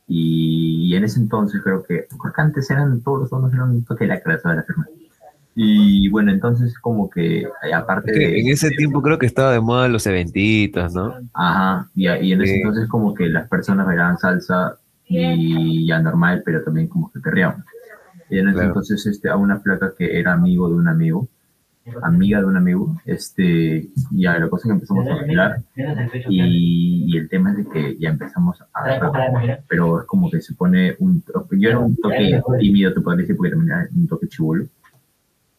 Y, y en ese entonces creo que, creo que antes eran todos los donos eran un toque de la clase de la firma. Y bueno, entonces como que eh, aparte Es que de en ese tiempo creo que estaba de moda los eventitos, ¿no? Ajá, y, y en ese Sí. entonces como que las personas bailaban salsa y ya normal, pero también como que perreaban. Y en ese Claro. entonces este, a una flaca que era amigo de un amigo, amiga de un amigo, este, ya la cosa es que empezamos a bailar y, y el tema es de que ya empezamos a pero es como que se pone un toque, yo era un toque tímido, te podría decir, porque también era un toque chibulo,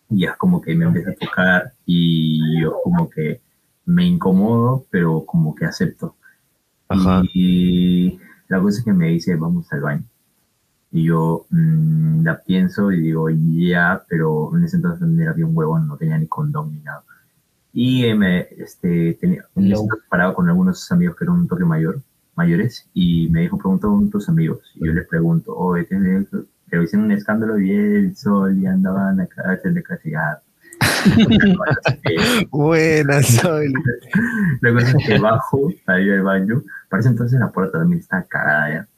y es como que me empieza a tocar y yo como que me incomodo, pero como que acepto. Ajá. Y la cosa es que me dice, vamos al baño. Y yo mm, la pienso y digo, ya, pero en ese entonces también era bien huevón, no tenía ni condón ni nada. Y eh, me, este, tenía, en ese entonces paraba con algunos amigos que eran un toque mayor, mayores, y me dijo, pregunta a tus amigos. Y yo les pregunto, ¿tienes- pero hicieron un escándalo y el sol y andaban acá, de castigar. [LAUGHS] [LAUGHS] Buenas, Sol. La cosa es que bajo para ir al baño. Parece entonces la puerta también está cagada ya.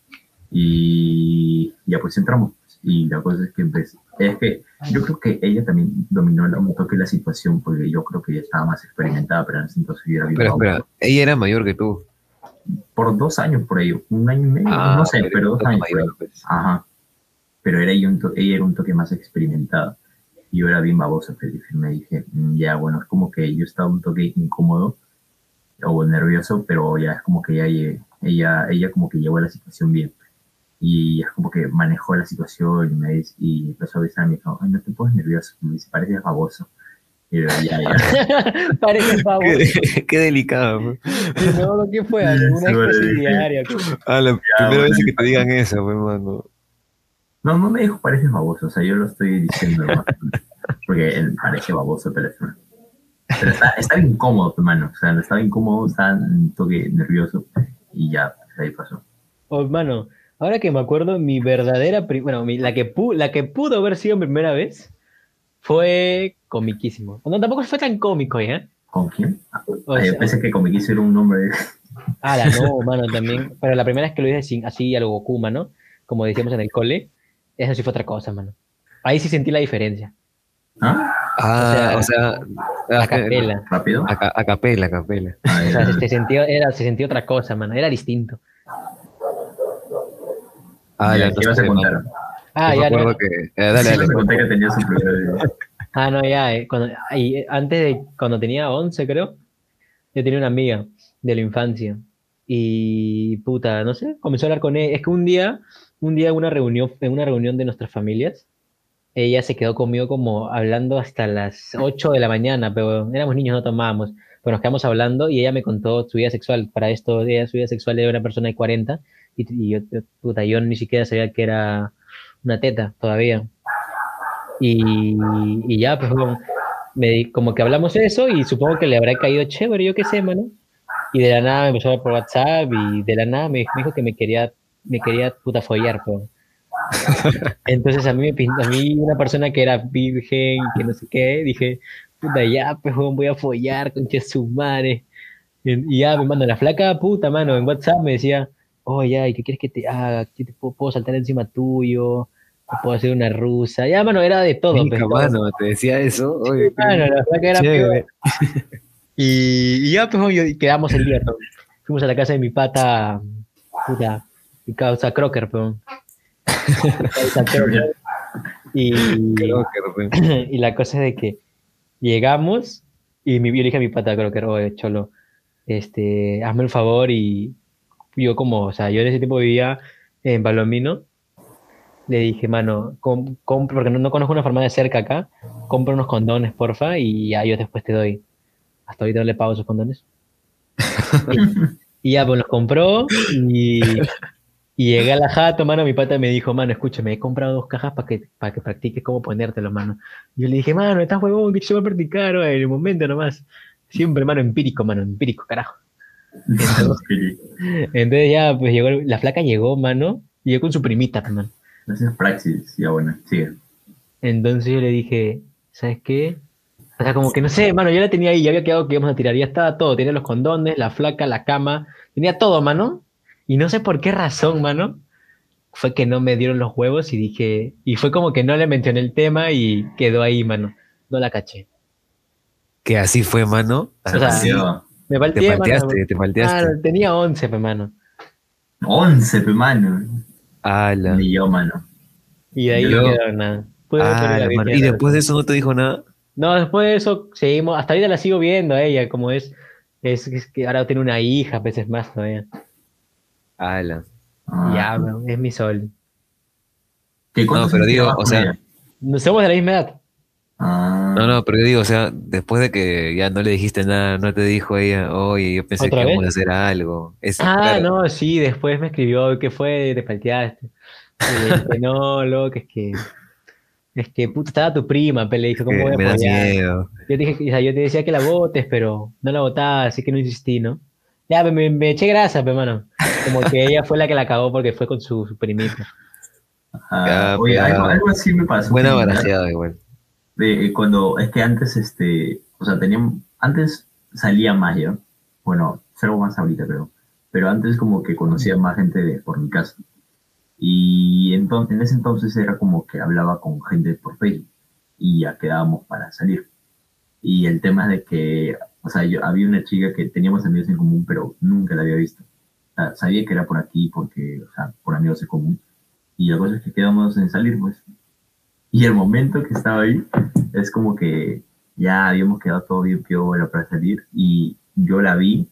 Y ya pues entramos. Y la cosa es que empecé. Es que yo creo que ella también dominó un toque la situación porque yo creo que ella estaba más experimentada, pero entonces yo era bien Espera, espera. Ella era mayor que tú. por dos años por ahí, un año y medio, Ah, no sé, pero pero dos años mayor, pues. Ajá. Pero era ella, un to- ella era un toque más experimentada. Y yo era bien baboso, pero dije- me dije, "Mm, ya, bueno, es como que yo estaba un toque incómodo o nervioso, pero ya es como que ella, lle- ella, ella como que llevó la situación bien. Y es como que manejó la situación y, me dice- y empezó a avisar, me dijo, ay, no te pongas nervioso, me dice, pareces baboso. Y yo, ya, ya. [LAUGHS] Parece pavo. Qué, qué delicado. pues. Y no, ¿qué fue? ¿Alguna diaria? Ah, la primera bueno. vez que te digan eso, pues, mano. No, no me dijo pareces baboso, o sea, yo lo estoy diciendo, ¿no? porque él parece baboso, pero es una- Pero está, estaba incómodo, hermano, o sea, estaba incómodo, estaba un toque nervioso y ya, pues, ahí pasó. Oh, mano, ahora que me acuerdo, mi verdadera, bueno, mi- la, que pu- la que pudo haber sido mi primera vez fue comiquísimo. No, tampoco fue tan cómico, ¿ya? ¿Con quién? O Ay, yo sea- pensé que quiso era un nombre. Ah, la [LAUGHS] no, mano, también. Pero la primera vez que lo hice así, así a lo Goku, mano, como decíamos en el cole, eso sí fue otra cosa, mano. Ahí sí sentí la diferencia. ¿Ah? Ah, o sea, A capela. ¿Rápido? A, a capela, a capela. Ay, O sea, se, se sentía, era, se sentía otra cosa, mano. Era distinto. Ah, ya, ¿Qué ibas a contar? Ah, ya, no. que... eh, dale, dale. conté que tenía su. [LAUGHS] Ah, no, ya. eh, cuando, ahí, eh, antes de, cuando tenía 11, creo, yo tenía una amiga de la infancia. Y, puta, no sé, comenzó a hablar con ella. Es que un día, un día en una reunión, en una reunión de nuestras familias, ella se quedó conmigo como hablando hasta las 8 de la mañana, pero éramos niños, no tomábamos. Pero nos quedamos hablando y ella me contó su vida sexual. Para esto, ella, su vida sexual era una persona de 40 y, y yo, puta, yo ni siquiera sabía que era una teta todavía. Y, y ya, pues bueno, me, como que hablamos eso y supongo que le habrá caído chévere, yo qué sé, mano. Y de la nada me empezó a por WhatsApp y de la nada me, me dijo que me quería, me quería puta follar, pues. [LAUGHS] Entonces a mí me a mí una persona que era virgen, que no sé qué, dije, puta, ya, pues weón, voy a follar con su madre. Y ya me manda la flaca, puta, mano, en WhatsApp me decía, oh, ya, ¿y qué quieres que te haga? ¿Qué te puedo, puedo saltar encima tuyo? ¿Te puedo hacer una rusa? Ya, mano, era de todo. Mica, pues, mano, te decía eso. Oye, Mano, la flaca era peor. Y, y ya, pues, y quedamos el día. ¿no? Fuimos a la casa de mi pata, puta, mi causa Crocker. [LAUGHS] Causa Crocker. Y, pues. [CLEARS THROAT] y la cosa es de que llegamos y mi, yo le dije a mi pata Crocker, oye, cholo, este, hazme el favor y yo como, o sea, yo en ese tiempo vivía en Palomino, le dije, mano, com- compro, porque no, no conozco una farmacia cerca acá, compra unos condones, porfa, y ya yo después te doy. Hasta ahorita no le pago esos condones. y, [LAUGHS] y ya, pues los compró y, y llegué a la jato, mano, mi pata me dijo, mano, escúchame, he comprado dos cajas para que, para que practiques cómo ponértelo, mano. Y yo le dije, mano, estás huevón, que yo voy a practicar, en el momento nomás. Siempre, mano, empírico, mano, empírico, carajo. [LAUGHS] Entonces ya, pues llegó, la flaca llegó, mano, y llegó con su primita, pues, mano. Esa es praxis, ya bueno, sigue. Entonces yo le dije, ¿sabes qué? O sea, como que no sé, mano, yo la tenía ahí, ya había quedado que íbamos a tirar, ya estaba todo, tenía los condones, la flaca, la cama, tenía todo, mano. Y no sé por qué razón, mano, fue que no me dieron los huevos y dije, y fue como que no le mencioné el tema y quedó ahí, mano. No la caché. Que así fue, mano. O sea, Así. Yo, Me te falté, mano. falteaste, te falteaste. Claro, tenía 11, pe, mano. 11, pe, mano. Ala. Ni yo, mano. Y de ahí Yo- no quedó nada. Ala, mano. Y después de eso no te dijo nada. No, después de eso seguimos, hasta ahorita la sigo viendo a ella, como es, es, es que ahora tiene una hija, veces más todavía. Ala. Ah, Ya, bro, es mi sol. ¿Qué cuántos No, pero digo, o sea-? No somos de la misma edad. Ah, No, no, pero yo digo, o sea, después de que ya no le dijiste nada, no te dijo ella, oye, yo pensé que ¿Otra íbamos a hacer algo. Es, Ah, claro, no, sí, después me escribió, ¿qué fue? Te falteaste. Le dije, no, loco, es que, es que, puta, estaba tu prima, pero le dije, ¿cómo voy a apoyar? miedo. Yo te dije, o sea, yo te decía que la votes, pero no la votaba, así que no insistí, ¿no? Ya, me, me, me eché grasa, pero mano. Como que ella fue la que la cagó porque fue con su, su primita. ah, Ya, oye, pero- algo, algo así me pasó. Buena igual. de cuando es que antes este o sea teníamos antes salía más yo. Bueno salgo más ahorita creo. Pero antes como que conocía más gente de por mi casa. Y entonces en ese entonces era como que hablaba con gente por Facebook. Y ya quedábamos para salir. Y el tema es de que o sea yo había una chica que teníamos amigos en común pero nunca la había visto sabía que era por aquí porque, o sea, por amigos en común. Y la cosa es que quedamos en salir, pues. Y el momento que estaba ahí, es como que ya habíamos quedado todo bien piola para salir y yo la vi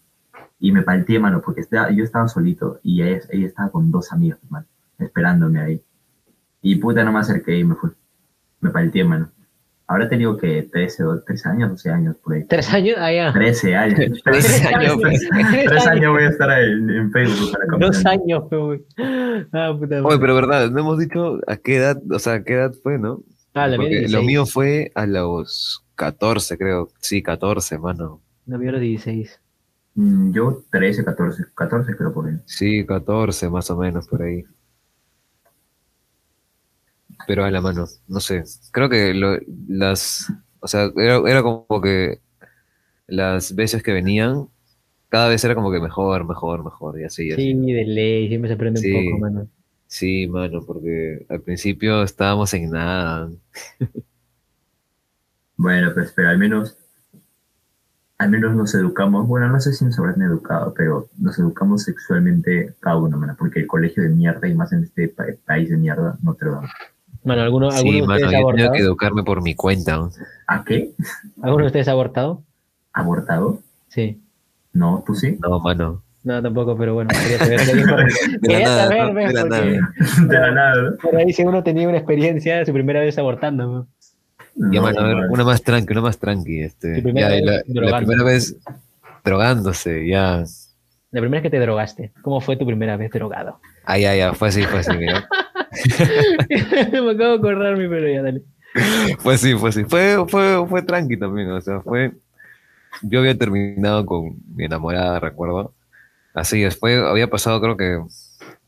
y me palteé, mano, porque estaba, yo estaba solito y ella, ella estaba con dos amigos, mano, esperándome ahí. Y puta, no me acerqué y me fui. Me palteé, mano. Ahora he tenido que 13, o 13 años, 12 años por ahí. ¿Tres años? Ah, ya. 13 años. [LAUGHS] 13 años, pues. Tres años voy a estar ahí en, en Facebook para Dos años, güey. Ah, puta Oye, pero verdad, no hemos dicho a qué edad, o sea, a qué edad fue, ¿no? Ah, la mía Porque 16. lo mío fue a los 14, creo. Sí, 14, mano. La mía era 16. Mm, Yo 13, 14, 14 creo por ahí. Sí, 14 más o menos por ahí. Pero a la mano, no sé. Creo que lo- las, o sea, era, era como que las veces que venían, cada vez era como que mejor, mejor, mejor, y así, y así. Sí, de ley, siempre se aprende Sí. un poco, mano. Sí, mano, porque al principio estábamos en nada. [LAUGHS] Bueno, pero espera, al menos, al menos nos educamos, bueno, no sé si nos habrán educado, pero nos educamos sexualmente cada uno, mano, porque el colegio de mierda, y más en este pa- país de mierda, no te lo dan. Mano, ¿alguno, Sí, ¿alguno de mano, ustedes yo abortado? que educarme por mi cuenta. ¿no? ¿A qué? ¿Alguno de ustedes ha abortado? ¿Abortado? Sí. No, ¿tú sí? No, mano. No, tampoco, pero bueno, quería saber. [LAUGHS] quería saber, De la quería nada, saber, ¿no? ¿ves? De la Porque nada. [LAUGHS] De la nada, ¿no? por ahí si uno tenía una experiencia, su primera vez abortando. ¿no? Ya, No, mano, a ver, una más tranqui, una más tranqui. Este. Tu primera Ya, vez la, primera vez drogándose, ya. La primera vez que te drogaste. ¿Cómo fue tu primera vez drogado? Ah, ya, ya, fue así, fue así, mira. [LAUGHS] [LAUGHS] Me acabo de acordarme, pero ya, dale. Fue así, fue así. Fue, fue, fue tranqui también, o sea, fue... Yo había terminado con mi enamorada, recuerdo. Así, después había pasado creo que...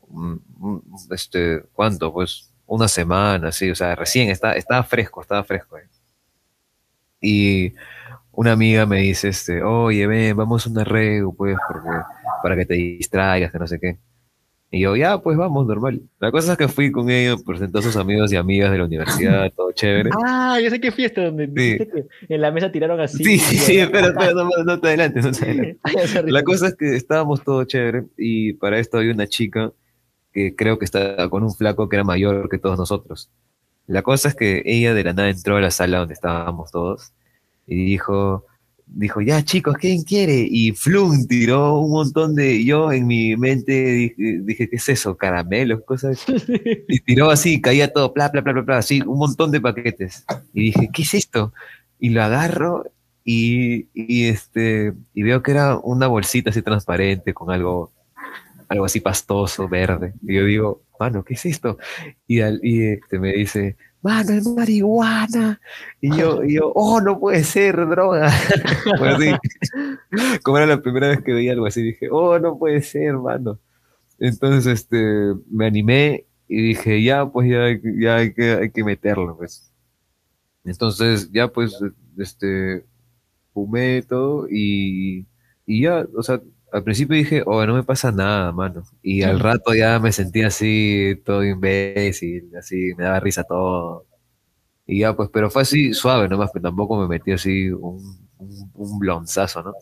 mm, mm, Este, ¿cuánto? Pues una semana, así, o sea, recién, estaba, estaba fresco, estaba fresco. eh. Y una amiga me dice, este, oye, ven, vamos a una reu, pues, porque, para que te distraigas, que no sé qué. Y yo, ya, pues vamos, normal. La cosa es que fui con ella, presentó a sus amigos y amigas de la universidad, [LAUGHS] todo chévere. Ah, yo sé qué fiesta donde en la mesa tiraron así. Sí, sí, sí, espera, espera, no, no te adelantes, no te adelantes. [LAUGHS] La cosa es que estábamos todo chévere y para esto había una chica que creo que estaba con un flaco que era mayor que todos nosotros. La cosa es que ella de la nada entró a la sala donde estábamos todos y dijo, dijo, ya chicos, ¿quién quiere? Y Flum tiró un montón de, yo en mi mente dije, dije ¿qué es eso? Caramelos, cosas. [LAUGHS] Y tiró así, caía todo, bla, bla, bla, bla, bla, así, un montón de paquetes. Y dije, ¿qué es esto? Y lo agarro y, y, este, y veo que era una bolsita así transparente con algo, algo así pastoso, verde. Y yo digo, mano, ¿qué es esto? Y, al- y este, me dice, mano, es marihuana. Y yo, y yo, oh, no puede ser, droga. [LAUGHS] Así, como era la primera vez que veía algo así, dije, oh, no puede ser, mano. Entonces, este, me animé y dije, ya, pues ya, ya hay que, hay que meterlo, pues. Entonces, ya, pues, este, fumé todo y, y ya, o sea, al principio dije, oh, no me pasa nada, mano. Y al rato ya me sentí así, todo imbécil, así, me daba risa todo. Y ya, pues, pero fue así suave nomás, que tampoco me metí así un, un, un blonzazo, ¿no?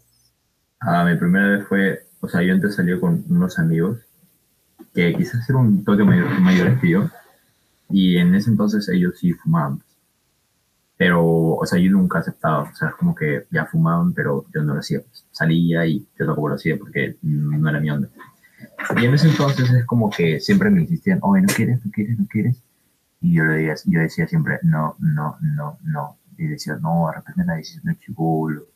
Ah, mi primera vez fue, o sea, yo antes salí con unos amigos que quizás eran un toque mayor, mayores que yo, y en ese entonces ellos sí fumaban. Pero, o sea, yo nunca aceptaba, o sea, es como que ya fumaban, pero yo no lo hacía. pues. Salía y yo tampoco lo hacía porque no era mi onda. Y en ese entonces es como que siempre me insistían, oye, ¿no quieres, no quieres, no quieres? Y yo, le decía, yo decía siempre, no, no, no, no. Y decía, no, de repente la decisión es chibolo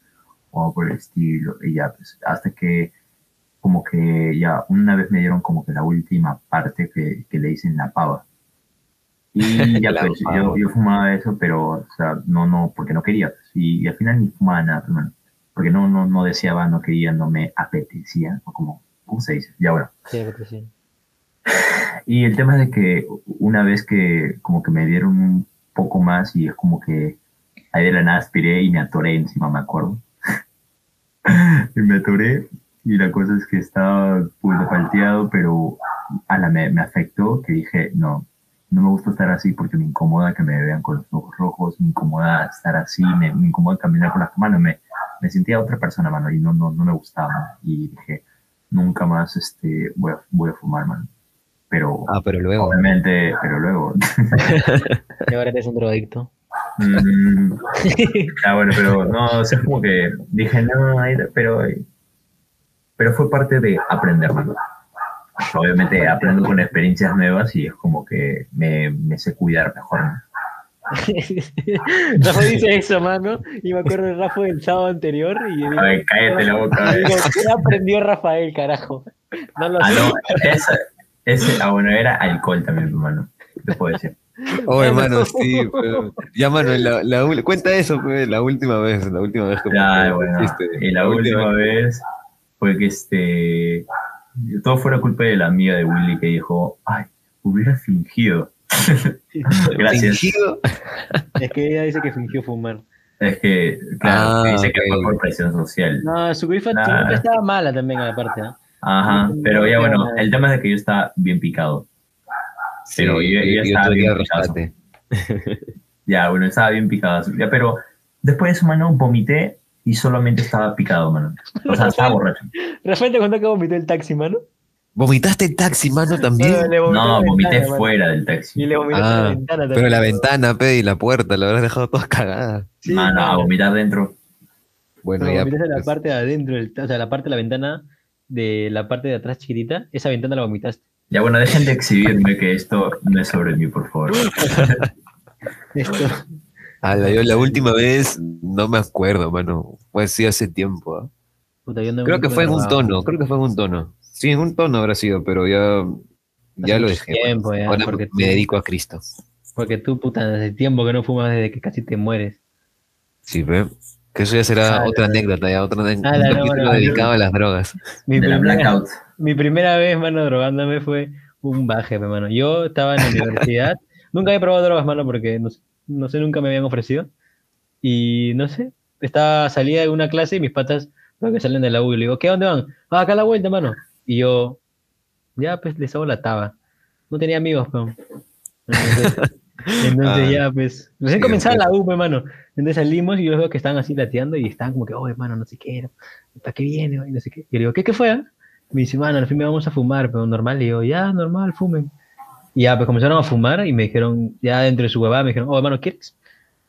o por el estilo. Y ya, pues, hasta que, como que ya, una vez me dieron como que la última parte que, que le dicen la pava. Y [LAUGHS] ya, pues, yo, yo fumaba eso, pero, o sea, no, no, porque no quería. pues, y, y al final ni fumaba nada. Porque no, no, no deseaba, no quería, no me apetecía, o como, ¿cómo se dice? Ya, bueno. Sí, sí. [LAUGHS] Y el tema es de que una vez que como que me dieron un poco más y es como que ahí de la nada aspiré y me atoré encima, me acuerdo. [LAUGHS] y me atoré y la cosa es que estaba pues palteado, pero a la me, me afectó que dije, no, no me gusta estar así porque me incomoda que me vean con los ojos rojos, me incomoda estar así, me, me incomoda caminar con las manos, me, me sentía otra persona, mano, y no, no, no me gustaba. Y dije, nunca más este, voy, a, voy a fumar, mano. Pero, Ah, pero luego. obviamente, pero luego. Y [LAUGHS] ahora eres un drogadicto. Mm, ah, bueno, pero no, o sea, es como que dije, no, pero, pero fue parte de aprender, mano. Obviamente aprendo con experiencias nuevas y es como que me, me sé cuidar mejor. ¿no? [LAUGHS] Rafa dice eso, mano. Y me acuerdo de Rafa del sábado anterior. Y A ver, cállate la boca. digo, ¿qué aprendió Rafael, carajo? No lo Ah, sé. no, ese, ah, bueno, era alcohol también, hermano. Te puedo decir. Oh, hermano, sí. pero- Ya, mano, la, la cuenta eso, pues, la última vez, la última vez que Ya, que bueno, y la última vez fue que este. Todo fue la culpa de la amiga de Willy que dijo, ay, hubiera fingido. [LAUGHS] Gracias. ¿Fingido? Es que ella dice que fingió fumar. Es que, claro, Ah, dice que fue por presión social. No, su grifa, Nah. estaba mala también, aparte. ¿no? Ajá, pero ya bueno, el tema es de que yo estaba bien picado. Pero yo- yo estaba bien picado. Ya, bueno, estaba bien picado. Ya, pero después de eso, mano, vomité y solamente estaba picado, mano. O sea, estaba borracho. [LAUGHS] Rafael te contó que vomitó el taxi, mano. ¿Vomitaste en taxi, mano, también? No, la vomité ventana, mano. fuera del taxi. Y le vomitó Ah, la ventana también. Pero la ventana, pe, y la puerta, la habrás dejado todas cagadas. Sí, Mano, a mano. vomitar dentro. Bueno, Pero ya. vomitaste la pues, parte de adentro, del- o sea, la parte de la ventana de la parte de atrás chiquitita, esa ventana la vomitaste. Ya, bueno, dejen de exhibirme que esto no es sobre mí, por favor. [LAUGHS] Esto. Ala, yo la última vez no me acuerdo, mano. Fue sí hace tiempo. ¿ah? Puta, yo no- Creo que fue en un tono, creo que fue en un tono. Sí, en un tono habrá sido, pero ya, ya Hace lo dejé. tiempo mano. ya, Ahora porque me tú- dedico a Cristo. Porque tú, puta, desde tiempo que no fumas desde que casi te mueres. Sí, ve. Que eso ya será Ala. otra anécdota, ya otro no, capítulo no, dedicado a las drogas. Mi De la primera, blackout. mi primera vez, mano, drogándome fue un baje, hermano. Yo estaba en la [LAUGHS] universidad. nunca había probado drogas, mano, porque no, sé- no sé, nunca me habían ofrecido. Y no sé, estaba, salía de una clase y mis patas, los que salen de la U, y le digo, ¿qué? ¿A ¿Dónde van? Ah, acá a la vuelta, mano. Y yo, ya, pues les hago la taba. No tenía amigos, pero. Entonces, [LAUGHS] entonces Ah. ya, pues. Recién Sí, comenzaba pues. la U, pues, hermano. Entonces salimos y yo veo que estaban así lateando y estaban como que, oh, hermano, no sé qué. ¿Para qué viene? Y no sé qué. Y le digo, ¿qué, qué fue? ah?" Me dice, mano, al fin me vamos a fumar, pero normal. Y digo, ya, normal, fumen. Y ya, pues comenzaron a fumar y me dijeron, ya dentro de su huevada, me dijeron, oh, hermano, ¿quieres?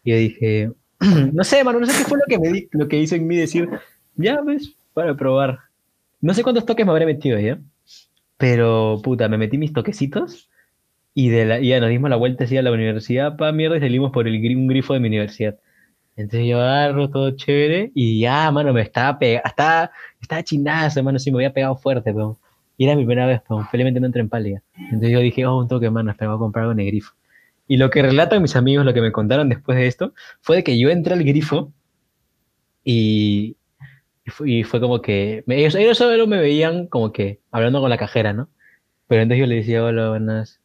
Y yo dije, [CLEARS THROAT] no sé, hermano, no sé qué fue lo que me di, lo que hizo en mí decir, ya, ves, para probar. No sé cuántos toques me habré metido ya. Pero, puta, me metí mis toquecitos y, de la, y ya nos dimos la vuelta así a la universidad, pa mierda, y salimos por el, un grifo de mi universidad. Entonces yo agarro todo chévere y ya, mano, me estaba pegando, estaba, estaba chinazo, mano, sí, me había pegado fuerte, pero Y era mi primera vez, pero felizmente no entré en pálida. Entonces yo dije, oh, un toque, mano, espera, voy a comprar algo en el grifo. Y lo que relatan mis amigos, lo que me contaron después de esto, fue de que yo entré al grifo y, y fue, y fue como que, me- ellos, ellos solo me veían como que hablando con la cajera, ¿no? Pero entonces yo le decía, hola, buenas.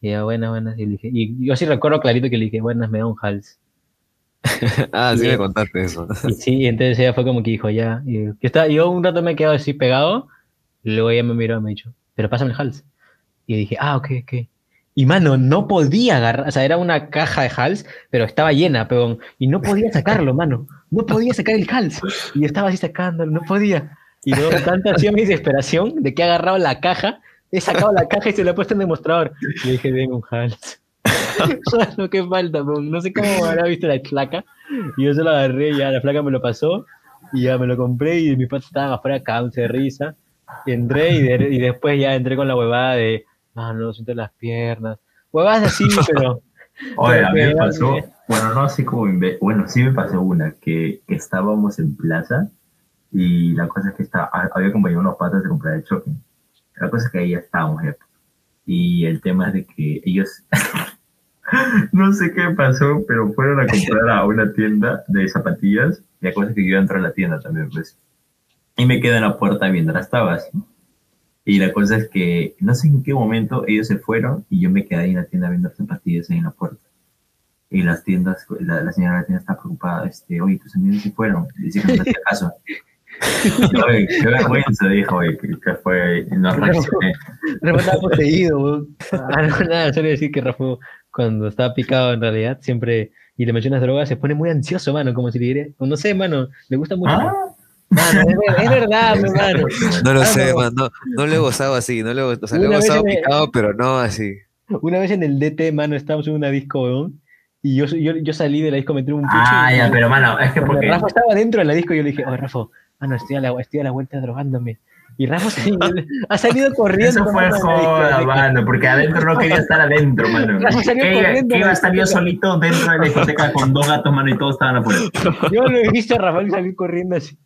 Y ella, buenas, buenas. Y, le dije, y yo sí recuerdo clarito que le dije, buenas, me da un hals. [LAUGHS] ah, sí me contaste eso. Sí, y entonces ella fue como que dijo, ya. Y yo, estaba, yo un rato me he quedado así pegado, luego ella me miró y me dijo, pero pásame el hals. Y dije, ah, ok, ok. Y mano, no podía agarrar, o sea, era una caja de hals, pero estaba llena, peón, y no podía sacarlo, [LAUGHS] mano. No podía sacar el hals. Y yo estaba así sacándolo, no podía. Y luego tanta ha sido mi desesperación de que he agarrado la caja, he sacado la caja y se la he puesto en el demostrador. Y dije, denme un hals. [LAUGHS] Lo que falta. No sé cómo habrá visto la flaca. Y yo se lo agarré y ya la flaca me lo pasó y ya me lo compré y mis patas estaban afuera cagándose de risa. Y entré y, de- y después ya entré con la huevada de, ah, no, siento las piernas. Huevadas así, [LAUGHS] pero... Oye, a mí me pasó, bueno, no así como, bueno, sí me pasó una, que, que estábamos en plaza y la cosa es que está, ha- había acompañado unos patas de comprar el choque. La cosa es que ahí ya estábamos, ya. y el tema es de que ellos, [LAUGHS] no sé qué pasó, pero fueron a comprar a una tienda de zapatillas y la cosa es que yo entro a la tienda también, pues. Y me quedo en la puerta viendo las tabas. Y la cosa es que no sé en qué momento ellos se fueron y yo me quedé ahí en la tienda viendo las zapatillas ahí en la puerta. Y las tiendas, la, la señora de la tienda está preocupada, este, oye, tus amigos se fueron. Y dice que no te caso. [LAUGHS] Oye, qué vergüenza, dijo, oye, que, que fue, no reaccioné. [LAUGHS] Rafa estaba poseído, weón. Ah, no, nada, solo decir que Rafa, cuando estaba picado en realidad, siempre, y le mencionas drogas, se pone muy ansioso, mano, como si le diría, no sé, mano, le gusta mucho. Ah, Mano, es, es verdad, [LAUGHS] mi mano. No lo Ah, sé, no. man. No, no lo he gozado así. No lo, he- o sea, lo he gozado me- picado, pero no así. Una vez en el DT, mano, estábamos en una disco, weón. Y yo, yo, yo salí de la disco, metí un pucho. Ah, ya, pero mano, es que Porque porque. Rafa estaba dentro de la disco y yo le dije, oh, Rafa, mano, estoy a la, estoy a la vuelta drogándome. Y Rafa se- [LAUGHS] ha salido corriendo. Eso fue mano, joda, mano, porque adentro no quería estar adentro, mano. Rafa salió ¿Qué iba- corriendo qué iba a estar yo solito dentro de la discoteca con dos gatos, mano, y todos estaban afuera? Yo lo he visto a Rafael salir corriendo así.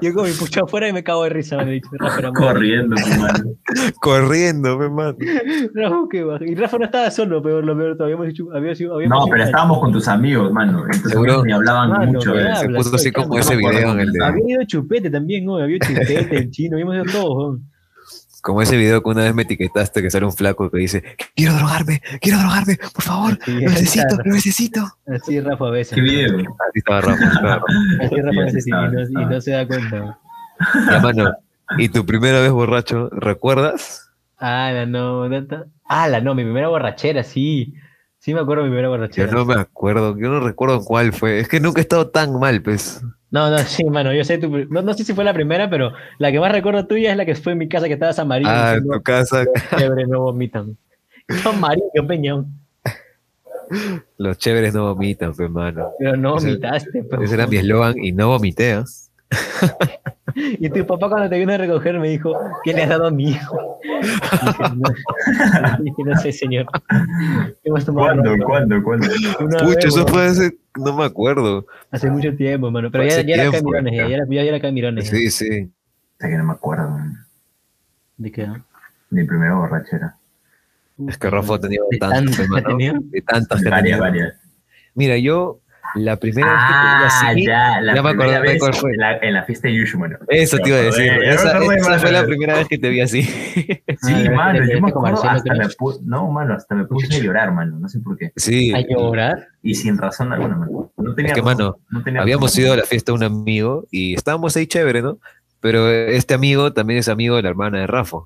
Yo con mi pucho afuera y me cago de risa, me Rafa, muy- Corriendo, su mano. [LAUGHS] Corriendo, pe, man. Rafa, qué bajo. Y Rafa no estaba solo, peor lo peor, todavía habíamos hecho, había sido, habíamos No, hecho pero estábamos con tus amigos, mano. Entonces Seguro. ni hablaban Mano, mucho de ¿qué eso. Se puso así como ese video en el de. Había ido chupete también, ¿no? Había ido chupete, el chino, habíamos ido todos, ¿no? Como ese video que una vez me etiquetaste que sale un flaco que dice, quiero drogarme, quiero drogarme, por favor, Sí, lo necesito, lo necesito. Así Rafa a veces. ¿Qué video? Así estaba Rafa, claro. Así Rafa a Sí, veces y no, y no se da cuenta. Ya, mano, ¿y tu primera vez borracho, recuerdas? Ah, la no. Ah, la no, mi primera borrachera, sí. Sí me acuerdo de mi primera Yo borrachera. no me acuerdo, yo no recuerdo cuál fue. Es que nunca he estado tan mal, pues. No, no, sí, mano, yo sé tu no, no sé si fue la primera, pero la que más recuerdo tuya es la que fue en mi casa que estabas amarillo. Ah, en tu casa, Chévere, no vomitan. [LAUGHS] Amarillo, peñón. los chéveres no vomitan, pues, mano. Pero no Ese- vomitaste, pues. Ese era mi eslogan y no vomité, ¿ah? Y tu papá cuando te vino a recoger me dijo, ¿qué le has dado a mi hijo? Dije, no, Dije, no sé, señor. ¿Cuándo? ronda. ¿Cuándo? ¿Cuándo? Vez, eso fue hace, no me acuerdo. hace mucho tiempo, mano. Pero ya, ya era acá en Mirones, ya, ya. ya era, acá en Mirones. ya. Sí, sí. Hasta que no me acuerdo. ¿De qué? ah? Mi primera borrachera. Es que Rafa ha tenido ¿De tantas? De tantas que Varias, varias. Mira, yo, la primera vez que te Ah, vi así, ya, la ya me primera acordé vez cuál fue. En la, en la fiesta de Yushu, mano. Eso te iba a decir. Esa, fue la primera vez que te vi así. Sí, Ah, mano, yo me acuerdo, hasta me pu- no, mano, hasta me puse a llorar, mano, no sé por qué. Sí. ¿A llorar? Y sin razón alguna, mano. No tenía Es que, razón, mano, no tenía Habíamos razón. ido a la fiesta de un amigo y estábamos ahí chévere, ¿no? Pero este amigo también es amigo de la hermana de Rafa.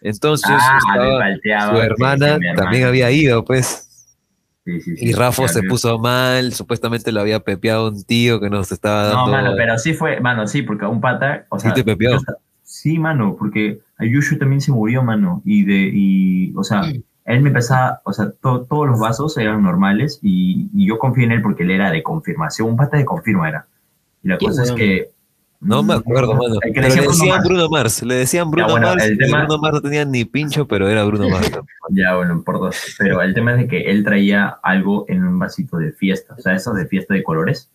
Entonces, Ah, me estaba- palteaba, su hermana sí, también había ido, pues. Sí, sí, sí, Y Rafa se puso mal, supuestamente lo había pepeado un tío que nos estaba No, dando. mano, pero sí fue, mano, sí, porque un pata, o Sí sea, te pepeó. Sí, mano, porque Ayushu también se murió, mano, y de, y, o sea, él me empezaba, o sea, to- todos los vasos eran normales y, y yo confié en él porque él era de confirmación, un pata de confirma era. Y la cosa es que... No me acuerdo, mano. El que le Bruno decían Mars. Bruno Mars. Le decían Bruno bueno, Mars. el y tema- Bruno Mars no tenía ni pincho, pero era Bruno Mars. [LAUGHS] Ya, bueno, por dos. Pero el tema es de que él traía algo en un vasito de fiesta, o sea, esos de fiesta de colores.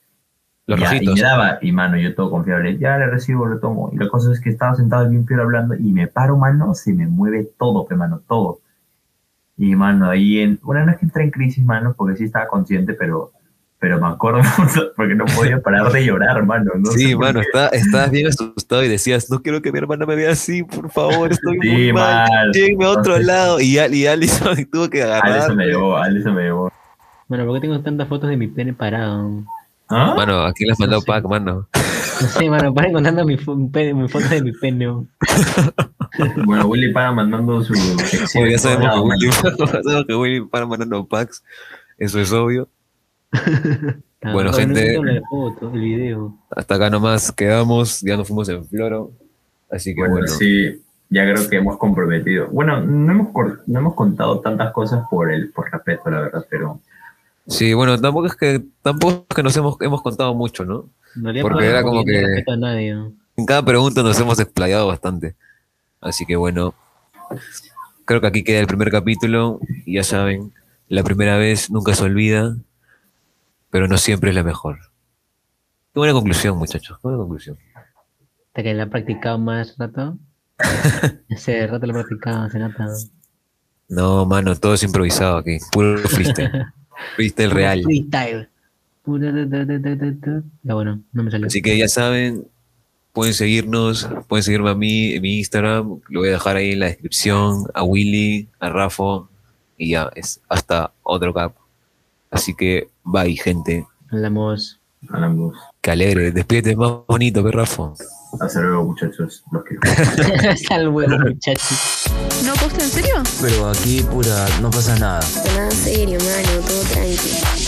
Los Ya, y me daba, y mano, yo todo confiable, ya le recibo, lo tomo. Y la cosa es que estaba sentado bien peor hablando y me paro, mano, se me mueve todo, pe, mano, todo. Y, mano, ahí en, bueno, no es que entré en crisis, mano, porque sí estaba consciente, pero, pero me acuerdo [LAUGHS] porque no podía parar de llorar, mano. No sí, mano, está, estabas bien asustado y decías, no quiero que mi hermana me vea así, por favor, estoy muy Sí, mal. mal. Llévenme a otro Entonces- lado. Y, Al- y Alison [LAUGHS] tuvo que agarrar. Alison me llevó, Alison me llevó. Bueno, ¿por qué tengo tantas fotos de mi pene parado? ¿Ah? Mano, aquí les mandó No sé. pack, mano. [LAUGHS] No sé, mano, paren contando mi, mi pene- mi foto de mi pene. Bueno, Willy para mandando su. Bueno, ya sabemos que Willy para mandando packs. Eso es obvio. Ah, Bueno, gente. encuentro la foto, el video. Hasta acá nomás quedamos. Ya nos fuimos en floro. Así que Bueno, bueno. sí, ya creo que hemos comprometido. Bueno, no hemos, no hemos contado tantas cosas por el por respeto, la verdad, pero Sí, bueno, tampoco es que tampoco es que nos hemos, hemos contado mucho, ¿no? Porque era como que- respeto a nadie. ¿no? En cada pregunta nos hemos explayado bastante. Así que bueno, creo que aquí queda el primer capítulo. Y ya saben, la primera vez nunca se olvida, pero no siempre es la mejor. Qué buena conclusión, muchachos. Qué buena conclusión. Hasta que la practicado más rato. [LAUGHS] Ese rato lo he practicado, se nota. No, mano, todo es improvisado aquí. Puro freestyle. [LAUGHS] freestyle real. Freestyle. Ya bueno, no me salió. Así que ya saben, pueden seguirnos, pueden seguirme a mí en mi Instagram, lo voy a dejar ahí en la descripción, a Willy, a Rafa, y ya, es hasta otro cap. Así que bye, gente. Hablamos. hablamos. Que alegre, despídete más bonito que Rafa. Hasta luego, muchachos. Los quiero. [LAUGHS] Hasta luego, muchachos. ¿No posta en serio? Pero aquí, pura, no pasa nada. Nada serio, mano, todo tranqui.